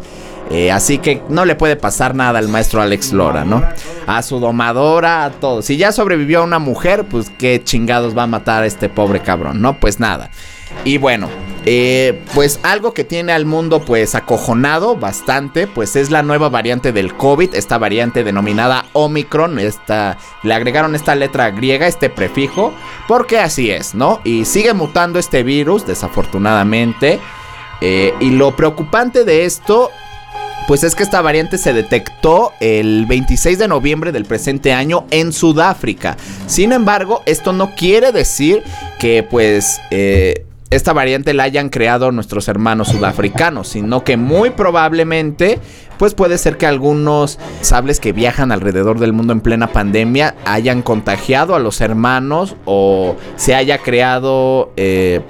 eh, así que no le puede pasar nada al maestro Alex Lora, ¿no? A su domadora, a todo. Si ya sobrevivió a una mujer, pues qué chingados va a matar a este pobre cabrón, ¿no? Pues nada. Y bueno, eh, pues algo que tiene al mundo pues acojonado bastante, pues es la nueva variante del COVID, esta variante denominada Omicron, esta, le agregaron esta letra griega, este prefijo, porque así es, ¿no? Y sigue mutando este virus, desafortunadamente. Eh, y lo preocupante de esto pues es que esta variante se detectó el 26 de noviembre del presente año en Sudáfrica. Sin embargo, esto no quiere decir que pues eh, esta variante la hayan creado nuestros hermanos sudafricanos, sino que muy probablemente pues puede ser que algunos sables que viajan alrededor del mundo en plena pandemia hayan contagiado a los hermanos o se haya creado eh,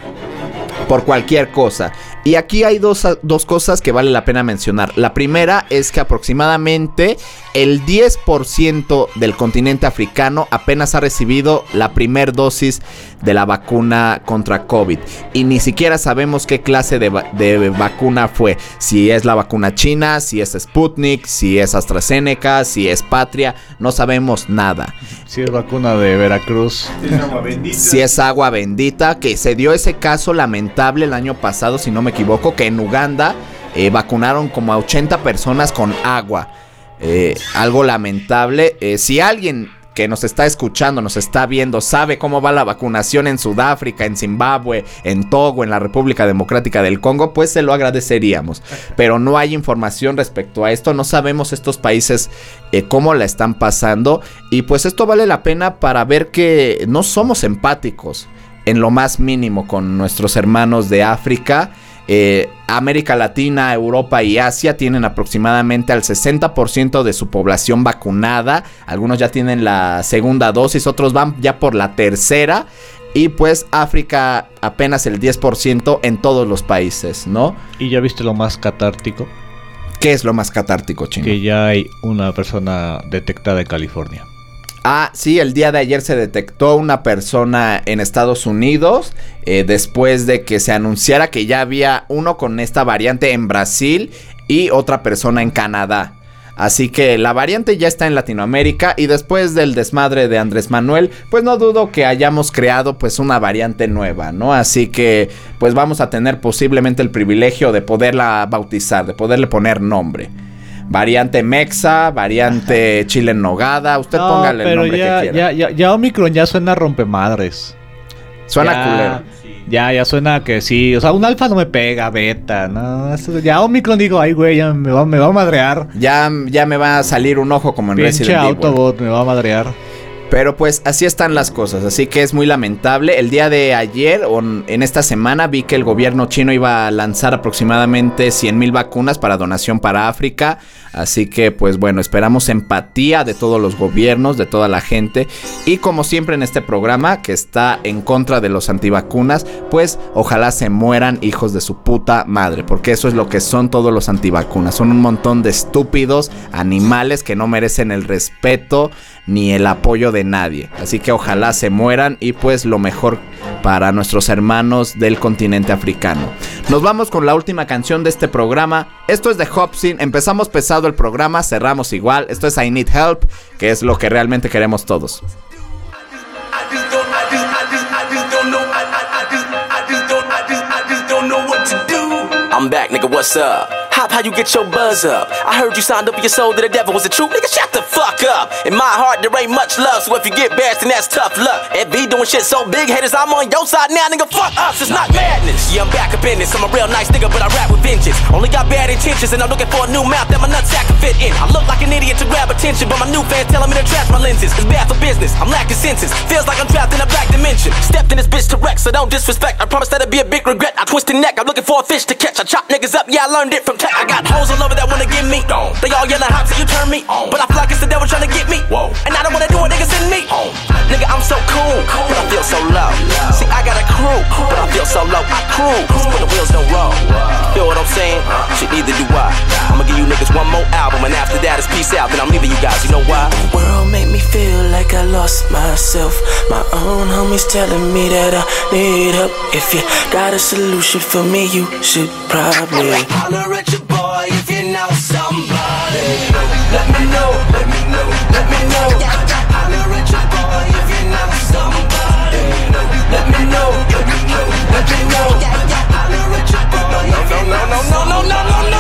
por cualquier cosa. Y aquí hay dos, dos, cosas que vale la pena mencionar. La primera es que aproximadamente el 10% del continente africano apenas ha recibido la primera dosis de la vacuna contra COVID. Y ni siquiera sabemos qué clase de, va de, vacuna fue. Si es la vacuna china, si es Sputnik, si es AstraZeneca, si es Patria. No sabemos nada. Si es vacuna de Veracruz. Si es agua bendita. Si es agua bendita. Que se dio ese caso lamentable el año pasado, si no me equivoco, que en Uganda eh, vacunaron como a 80 personas con agua. Eh, algo lamentable. Eh, si alguien que nos está escuchando, nos está viendo, sabe cómo va la vacunación en Sudáfrica, en Zimbabue, en Togo, en la República Democrática del Congo, pues se lo agradeceríamos. Pero no hay información respecto a esto, no sabemos estos países eh, cómo la están pasando y pues esto vale la pena para ver que no somos empáticos en lo más mínimo con nuestros hermanos de África. Eh, América Latina, Europa y Asia tienen aproximadamente al 60% de su población vacunada. Algunos ya tienen la segunda dosis, otros van ya por la tercera. Y pues África apenas el 10% en todos los países, ¿no? ¿Y ya viste lo más catártico? ¿Qué es lo más catártico, chino? Que ya hay una persona detectada en California. Ah, sí, el día de ayer se detectó una persona en Estados Unidos eh, después de que se anunciara que ya había uno con esta variante en Brasil y otra persona en Canadá. Así que la variante ya está en Latinoamérica y después del desmadre de Andrés Manuel, pues no dudo que hayamos creado pues una variante nueva, ¿no? Así que pues vamos a tener posiblemente el privilegio de poderla bautizar, de poderle poner nombre. Variante Mexa, variante Chile en Nogada. Usted no, póngale el nombre ya, que quiera. Ya, ya, ya Omicron ya suena rompemadres. Suena ya, culero. Ya, ya suena que sí. O sea, un alfa no me pega, beta. No, eso, ya Omicron digo, ay, güey, ya me va, me va a madrear. Ya, ya me va a salir un ojo como en Pinche Resident Evil. Autobot me va a madrear. Pero pues así están las cosas, así que es muy lamentable. El día de ayer o en esta semana vi que el gobierno chino iba a lanzar aproximadamente 100 mil vacunas para donación para África. Así que pues bueno, esperamos empatía de todos los gobiernos, de toda la gente. Y como siempre en este programa que está en contra de los antivacunas, pues ojalá se mueran hijos de su puta madre. Porque eso es lo que son todos los antivacunas. Son un montón de estúpidos animales que no merecen el respeto ni el apoyo de nadie. Así que ojalá se mueran y pues lo mejor para nuestros hermanos del continente africano. Nos vamos con la última canción de este programa. Esto es de Hopsin. Empezamos pesado el programa, cerramos igual. Esto es I Need Help, que es lo que realmente queremos todos. Back, nigga, what's up? Hop, how you get your buzz up? I heard you signed up your soul to the devil. Was it true? Nigga, shut the fuck up. In my heart, there ain't much love, so if you get bashed, then that's tough luck. If be doing shit so big, haters, I'm on your side now, nigga, fuck us. It's not madness. Yeah, I'm back up in this. I'm a real nice nigga, but I rap with vengeance. Only got bad intentions, and I'm looking for a new mouth that my nutsack can fit in. I look like an idiot to grab attention, but my new fans telling me to trash my lenses. It's bad for business. I'm lacking senses. Feels like I'm trapped in a black dimension. Stepped in this bitch to wreck, so don't disrespect. I promise that'll be a big regret. I twist the neck. I'm looking for a fish to catch. I chop niggas up. Yeah, I learned it from tech. I got hoes all over that wanna get me. They all yelling hot till you turn me. But I feel like it's the devil trying to get me. And I don't wanna do what niggas in me. Nigga, I'm so cool, but I feel so low. See, I got a crew, but I feel so low. I cruise when the wheels don't roll. Feel what I'm saying? Uh-huh. Shit, neither do I. I'ma give you niggas one more album, and after that it's peace out. Then I'm leaving you guys. You know why? The world make me feel like I lost myself. My own homies telling me that I need help. If you got a solution for me, you should probably holler at your boy if you know somebody. Let me know, let me know, let me know. Holler at your boy if you know somebody. Let me know, let me know, let me know. Holler at your boy. No, no, no, no, no, no, no, no.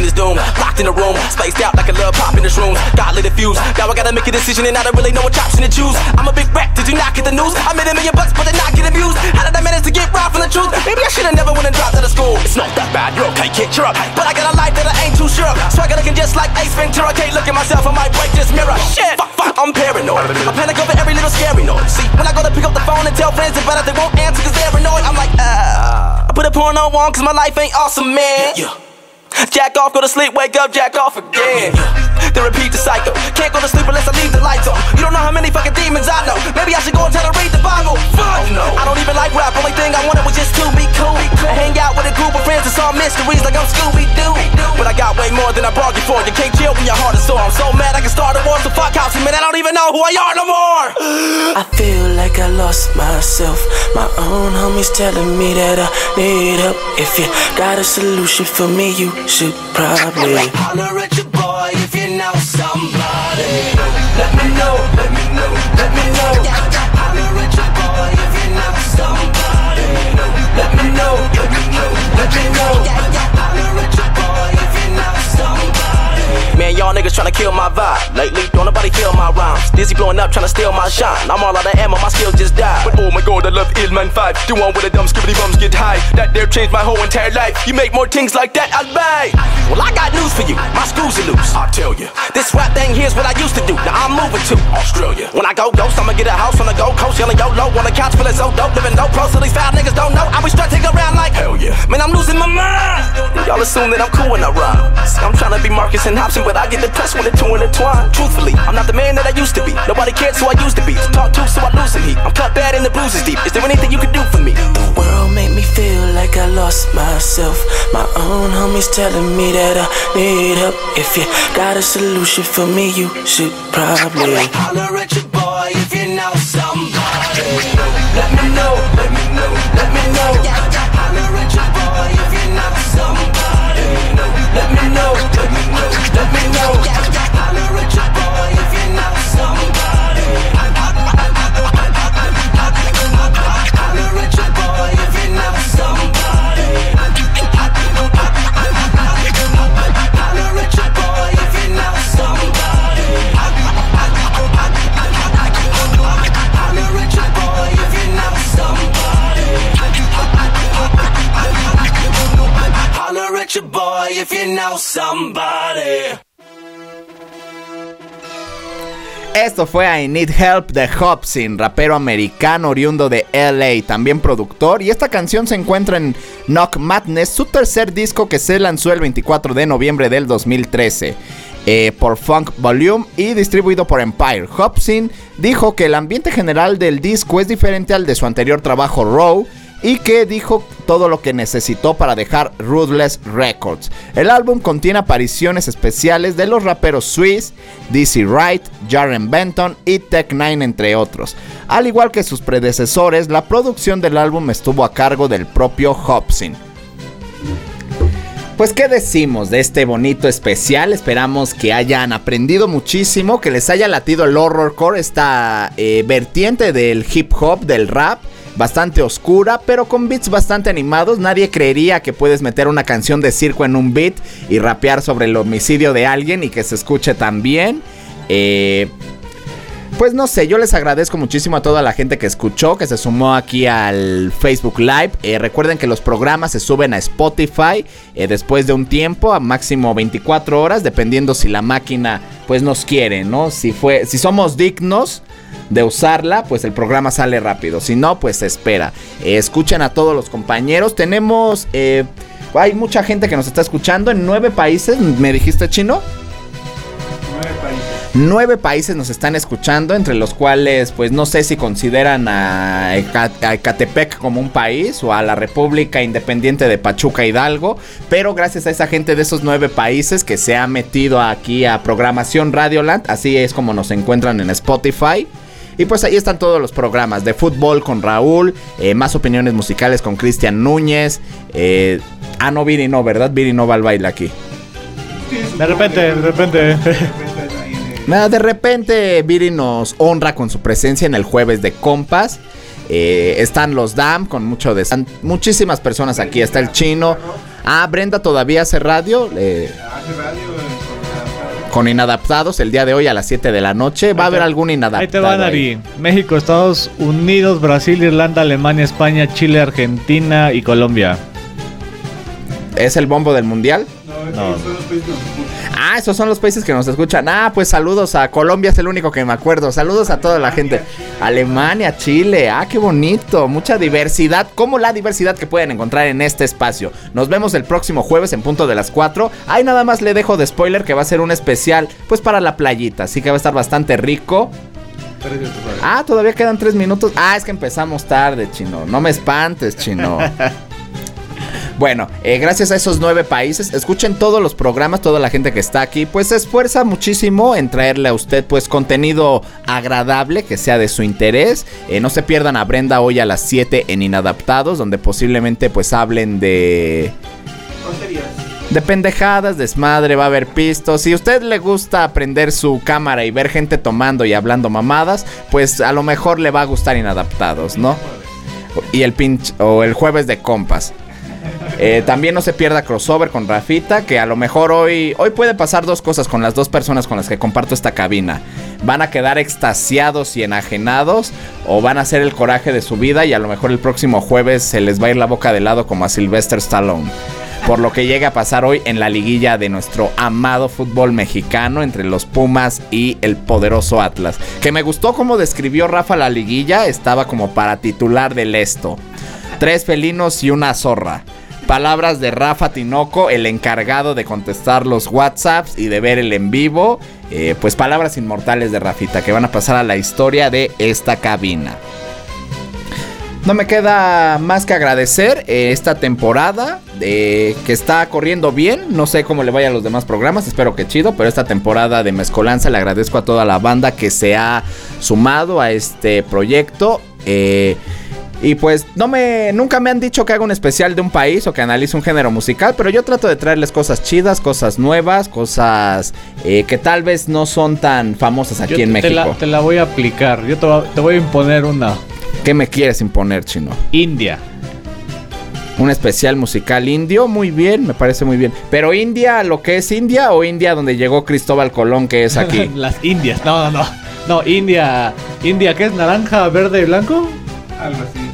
In this doom, locked in the room, spaced out like a little pop in the shrooms. God lit a fuse. Now I gotta make a decision and I don't really know what option to choose. I'm a big rat, did you not get the news? I made a million bucks, but they not get abused. How did I manage to get robbed from the truth? Maybe I should've never went and dropped out of school. It's not that bad, you're okay, kid, cheer up. But I got a life that I ain't too sure of. Swagger looking just like Ace Ventura. Can't look at myself, I might break this mirror. Shit, fuck, fuck, I'm paranoid. I panic over every little scary noise. See, when I go to pick up the phone and tell friends about it, they won't answer cause they're annoyed. I'm like, ah. I put a porno on cause my life ain't awesome, man. Yeah. Jack off, go to sleep, wake up, jack off again. Then repeat the cycle. Can't go to sleep unless I leave the lights on. You don't know how many fucking demons I know. Maybe I should go and tell her read the Bible. Fuck no. I don't even like rap. Only thing I wanted was just to be cool. And hang out with a group of friends and solve mysteries like I'm Scooby Doo. But I got way more than I brought you for. You can't chill when your heart is sore. I'm so mad I can start a war. So fuck house, man. I don't even know who I are no more. I feel like I lost myself. My own homies telling me that I need help. If you got a solution for me, you should probably holler at your boy if you know somebody. Let me know, let me know, let me know. Holler at your boy if you know somebody. Let me know, let me know, let me know. Man, y'all niggas tryna kill my vibe. Lately, don't nobody kill my rhymes. Dizzy blowing up, tryna steal my shine. I'm all out of ammo, my skills just died. But oh my god, I love Illman 5. The one with the dumb skibbity bums get high. That there changed my whole entire life. You make more things like that, I'll buy. Well, I got news for you. My screws are loose. I tell you. This rap thing here's what I used to do. Now I'm moving to Australia. When I go ghost, I'ma get a house on the Gold Coast, yelling yo low on the couch, feeling so dope, living no pro. So these foul niggas don't know. I be strutting around like hell yeah. Man, I'm losing my mind. Y'all assume that I'm cool when I rhyme. I'm trying to be Marcus and Hobson, but I get depressed when the two intertwine. Truthfully, I'm not the man that I used to be. Nobody cares who I used to be. Talk to, so I lose some heat. I'm cut bad and the blues is deep. Is there anything you could do for me? The world made me feel like I lost myself. My own homies telling me that I need help. If you got a solution for me, you should probably holler at your boy if you know somebody. Let me know, let me know, know. Esto fue I Need Help de Hobson, rapero americano oriundo de LA, también productor. Y esta canción se encuentra en Knock Madness, su tercer disco que se lanzó el 24 de noviembre del 2013. eh, por Funk Volume y distribuido por Empire. Hobson dijo que el ambiente general del disco es diferente al de su anterior trabajo Raw y que dijo todo lo que necesitó para dejar Ruthless Records. El álbum contiene apariciones especiales de los raperos Swiss, DC Wright, Jaren Benton y Tech Nine entre otros. Al igual que sus predecesores, la producción del álbum estuvo a cargo del propio Hobson. Pues qué decimos de este bonito especial, esperamos que hayan aprendido muchísimo, que les haya latido el horrorcore, esta eh, vertiente del hip hop, del rap, bastante oscura, pero con beats bastante animados. Nadie creería que puedes meter una canción de circo en un beat y rapear sobre el homicidio de alguien y que se escuche tan bien. Eh, pues no sé, yo les agradezco muchísimo a toda la gente que escuchó, que se sumó aquí al Facebook Live. Eh, recuerden que los programas se suben a Spotify eh, después de un tiempo, a máximo 24 horas, dependiendo si la máquina pues nos quiere, ¿no? Si, fue, si somos dignos de usarla, pues el programa sale rápido. Si no, pues espera. Eh, escuchen a todos los compañeros. Tenemos... eh, hay mucha gente que nos está escuchando en nueve países, ¿me dijiste chino? Nueve países nos están escuchando, entre los cuales, pues no sé si consideran a Ecatepec como un país o a la República Independiente de Pachuca Hidalgo, pero gracias a esa gente de esos nueve países que se ha metido aquí a programación Radioland, así es como nos encuentran en Spotify. Y pues ahí están todos los programas de fútbol con Raúl, eh, más opiniones musicales con Cristian Núñez. eh, ah, no, Viri no, ¿verdad? Viri no va al baile aquí. De repente, de repente. Nada, de repente Viri nos honra con su presencia en el jueves de compas. Eh, están los DAM con mucho de están muchísimas personas aquí. Está el chino. Ah, Brenda todavía hace radio. eh, con inadaptados el día de hoy a las 7 de la noche. Va a haber algún inadaptado. Ahí te van, ahí. Ari. México, Estados Unidos, Brasil, Irlanda, Alemania, España, Chile, Argentina y Colombia. ¿Es el bombo del mundial? No. Ah, esos son los países que nos escuchan. Ah, pues saludos a Colombia, es el único que me acuerdo. Saludos a toda la gente. Alemania, Chile, ah, qué bonito. Mucha diversidad, como la diversidad que pueden encontrar en este espacio. Nos vemos el próximo jueves en punto de las 4. Ahí nada más le dejo de spoiler que va a ser un especial, pues para la playita. Así que va a estar bastante rico. Ah, todavía quedan tres minutos. Ah, es que empezamos tarde, chino. No me espantes, chino. Bueno, eh, gracias a esos nueve países, escuchen todos los programas, toda la gente que está aquí, pues se esfuerza muchísimo en traerle a usted pues contenido agradable que sea de su interés. Eh, no se pierdan a Brenda hoy a las 7 en Inadaptados, donde posiblemente pues hablen de... De pendejadas, desmadre, va a haber pistos. Si a usted le gusta prender su cámara y ver gente tomando y hablando mamadas, pues a lo mejor le va a gustar Inadaptados, ¿no? Y el pinch o el jueves de compas. Eh, también no se pierda crossover con Rafita, que a lo mejor hoy, hoy puede pasar dos cosas con las dos personas con las que comparto esta cabina. Van a quedar extasiados y enajenados o van a hacer el coraje de su vida y a lo mejor el próximo jueves se les va a ir la boca de lado como a Sylvester Stallone. Por lo que llega a pasar hoy en la liguilla de nuestro amado fútbol mexicano entre los Pumas y el poderoso Atlas. Que me gustó como describió Rafa la liguilla, estaba como para titular del esto. Tres felinos y una zorra. Palabras de Rafa Tinoco, el encargado de contestar los WhatsApps y de ver el en vivo. Eh, pues palabras inmortales de Rafita que van a pasar a la historia de esta cabina. No me queda más que agradecer eh, esta temporada eh, que está corriendo bien. No sé cómo le vaya a los demás programas, espero que chido, pero esta temporada de Mezcolanza le agradezco a toda la banda que se ha sumado a este proyecto. Y pues no me nunca me han dicho que haga un especial de un país o que analice un género musical, pero yo trato de traerles cosas chidas, cosas nuevas, cosas eh, que tal vez no son tan famosas aquí Yo en te, México. la, te la voy a aplicar. Yo te, va- te voy a imponer una. ¿Qué me quieres imponer, chino? India. Un especial musical indio, muy bien, me parece muy bien. Pero India, lo que es India o India donde llegó Cristóbal Colón, que es aquí. Las Indias. No, no, no. No, India. India, ¿qué es? ¿Naranja, verde y blanco? Algo así.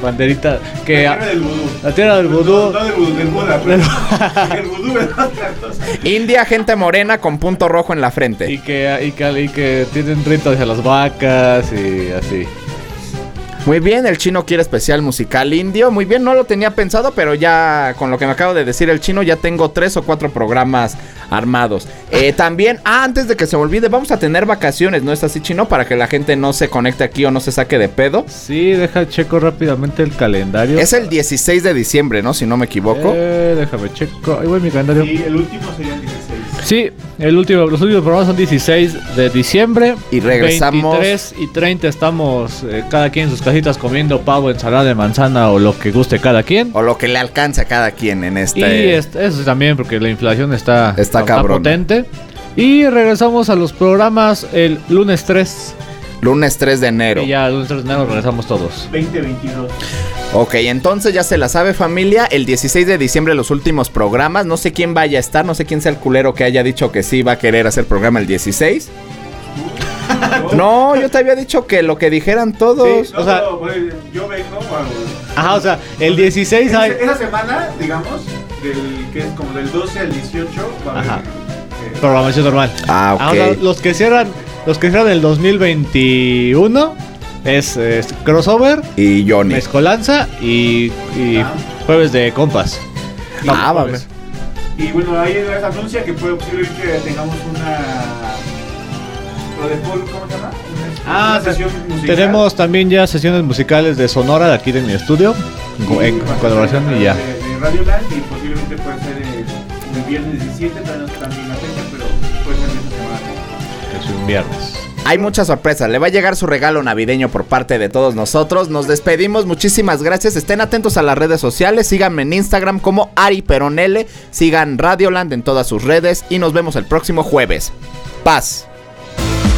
Banderita que La tierra del vudú. la tierra del vudú. No, no del vudú, del Buda, pero el vudú es otra cosa. India, gente morena con punto rojo en la frente. Y que, y que, y que tienen rito hacia las vacas y así. Muy bien, el chino quiere especial musical indio. Muy bien, no lo tenía pensado, pero ya con lo que me acabo de decir el chino, ya tengo tres o cuatro programas armados. Eh, también, ah, antes de que se me olvide, vamos a tener vacaciones, ¿no es así, chino? Para que la gente no se conecte aquí o no se saque de pedo. Sí, deja checo rápidamente el calendario. Es el 16 de diciembre, ¿no? Si no me equivoco. Eh, déjame checo. Ahí voy mi calendario. Y el último sería el 16. Sí, el último, los últimos programas son 16 de diciembre. Y regresamos- 23 y 30 estamos eh, cada quien en sus casitas comiendo pavo, ensalada de manzana o lo que guste cada quien. O lo que le alcance a cada quien en Y este. este- eso también porque la inflación está, Está cabrón. potente. Y regresamos a los programas el lunes 3. Lunes 3 de enero. Y ya lunes 3 de enero regresamos todos. 2022. Ok, entonces ya se la sabe familia, el 16 de diciembre los últimos programas, no sé quién vaya a estar, no sé quién sea el culero que haya dicho que sí va a querer hacer programa el 16. No, yo te había dicho que lo que dijeran todos. No, o sea- pues, yo vengo a- Ajá, o sea, el 16 Esa, hay... esa semana, digamos, del, que es como del 12 al 18, va a haber, Ajá. eh, Programación normal. Ah, ok. Ahora, los que cierran, los que cierran el 2021 es, es crossover, Y Johnny. mezcolanza y, y jueves de compas. No, Ah, jueves. Y bueno, ahí anuncia que puede, posiblemente tengamos una. Lo de Paul, ¿cómo se llama? Una, Ah, una sesión musical. Tenemos también ya sesiones musicales de Sonora de aquí de mi estudio, en, en colaboración y ya. De, de Radio Land y posiblemente puede ser eh, el viernes 17, todavía no está bien la fecha, pero puede ser esta semana. Es un viernes. Hay muchas sorpresas, le va a llegar su regalo navideño por parte de todos nosotros. Nos despedimos, muchísimas gracias. Estén atentos a las redes sociales, síganme en Instagram como Ari Peronele, sigan Radioland en todas sus redes y nos vemos el próximo jueves. Paz.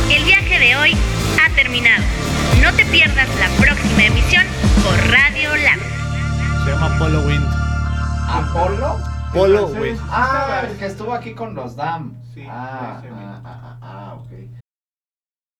El viaje de hoy ha terminado. No te pierdas la próxima emisión por Radio Land. Se llama Polo Wind. ¿Apolo? Polo Wind. sí estaba- que estuvo aquí con los DAM. Sí, Ah, ah, ah, ah, ah, ok.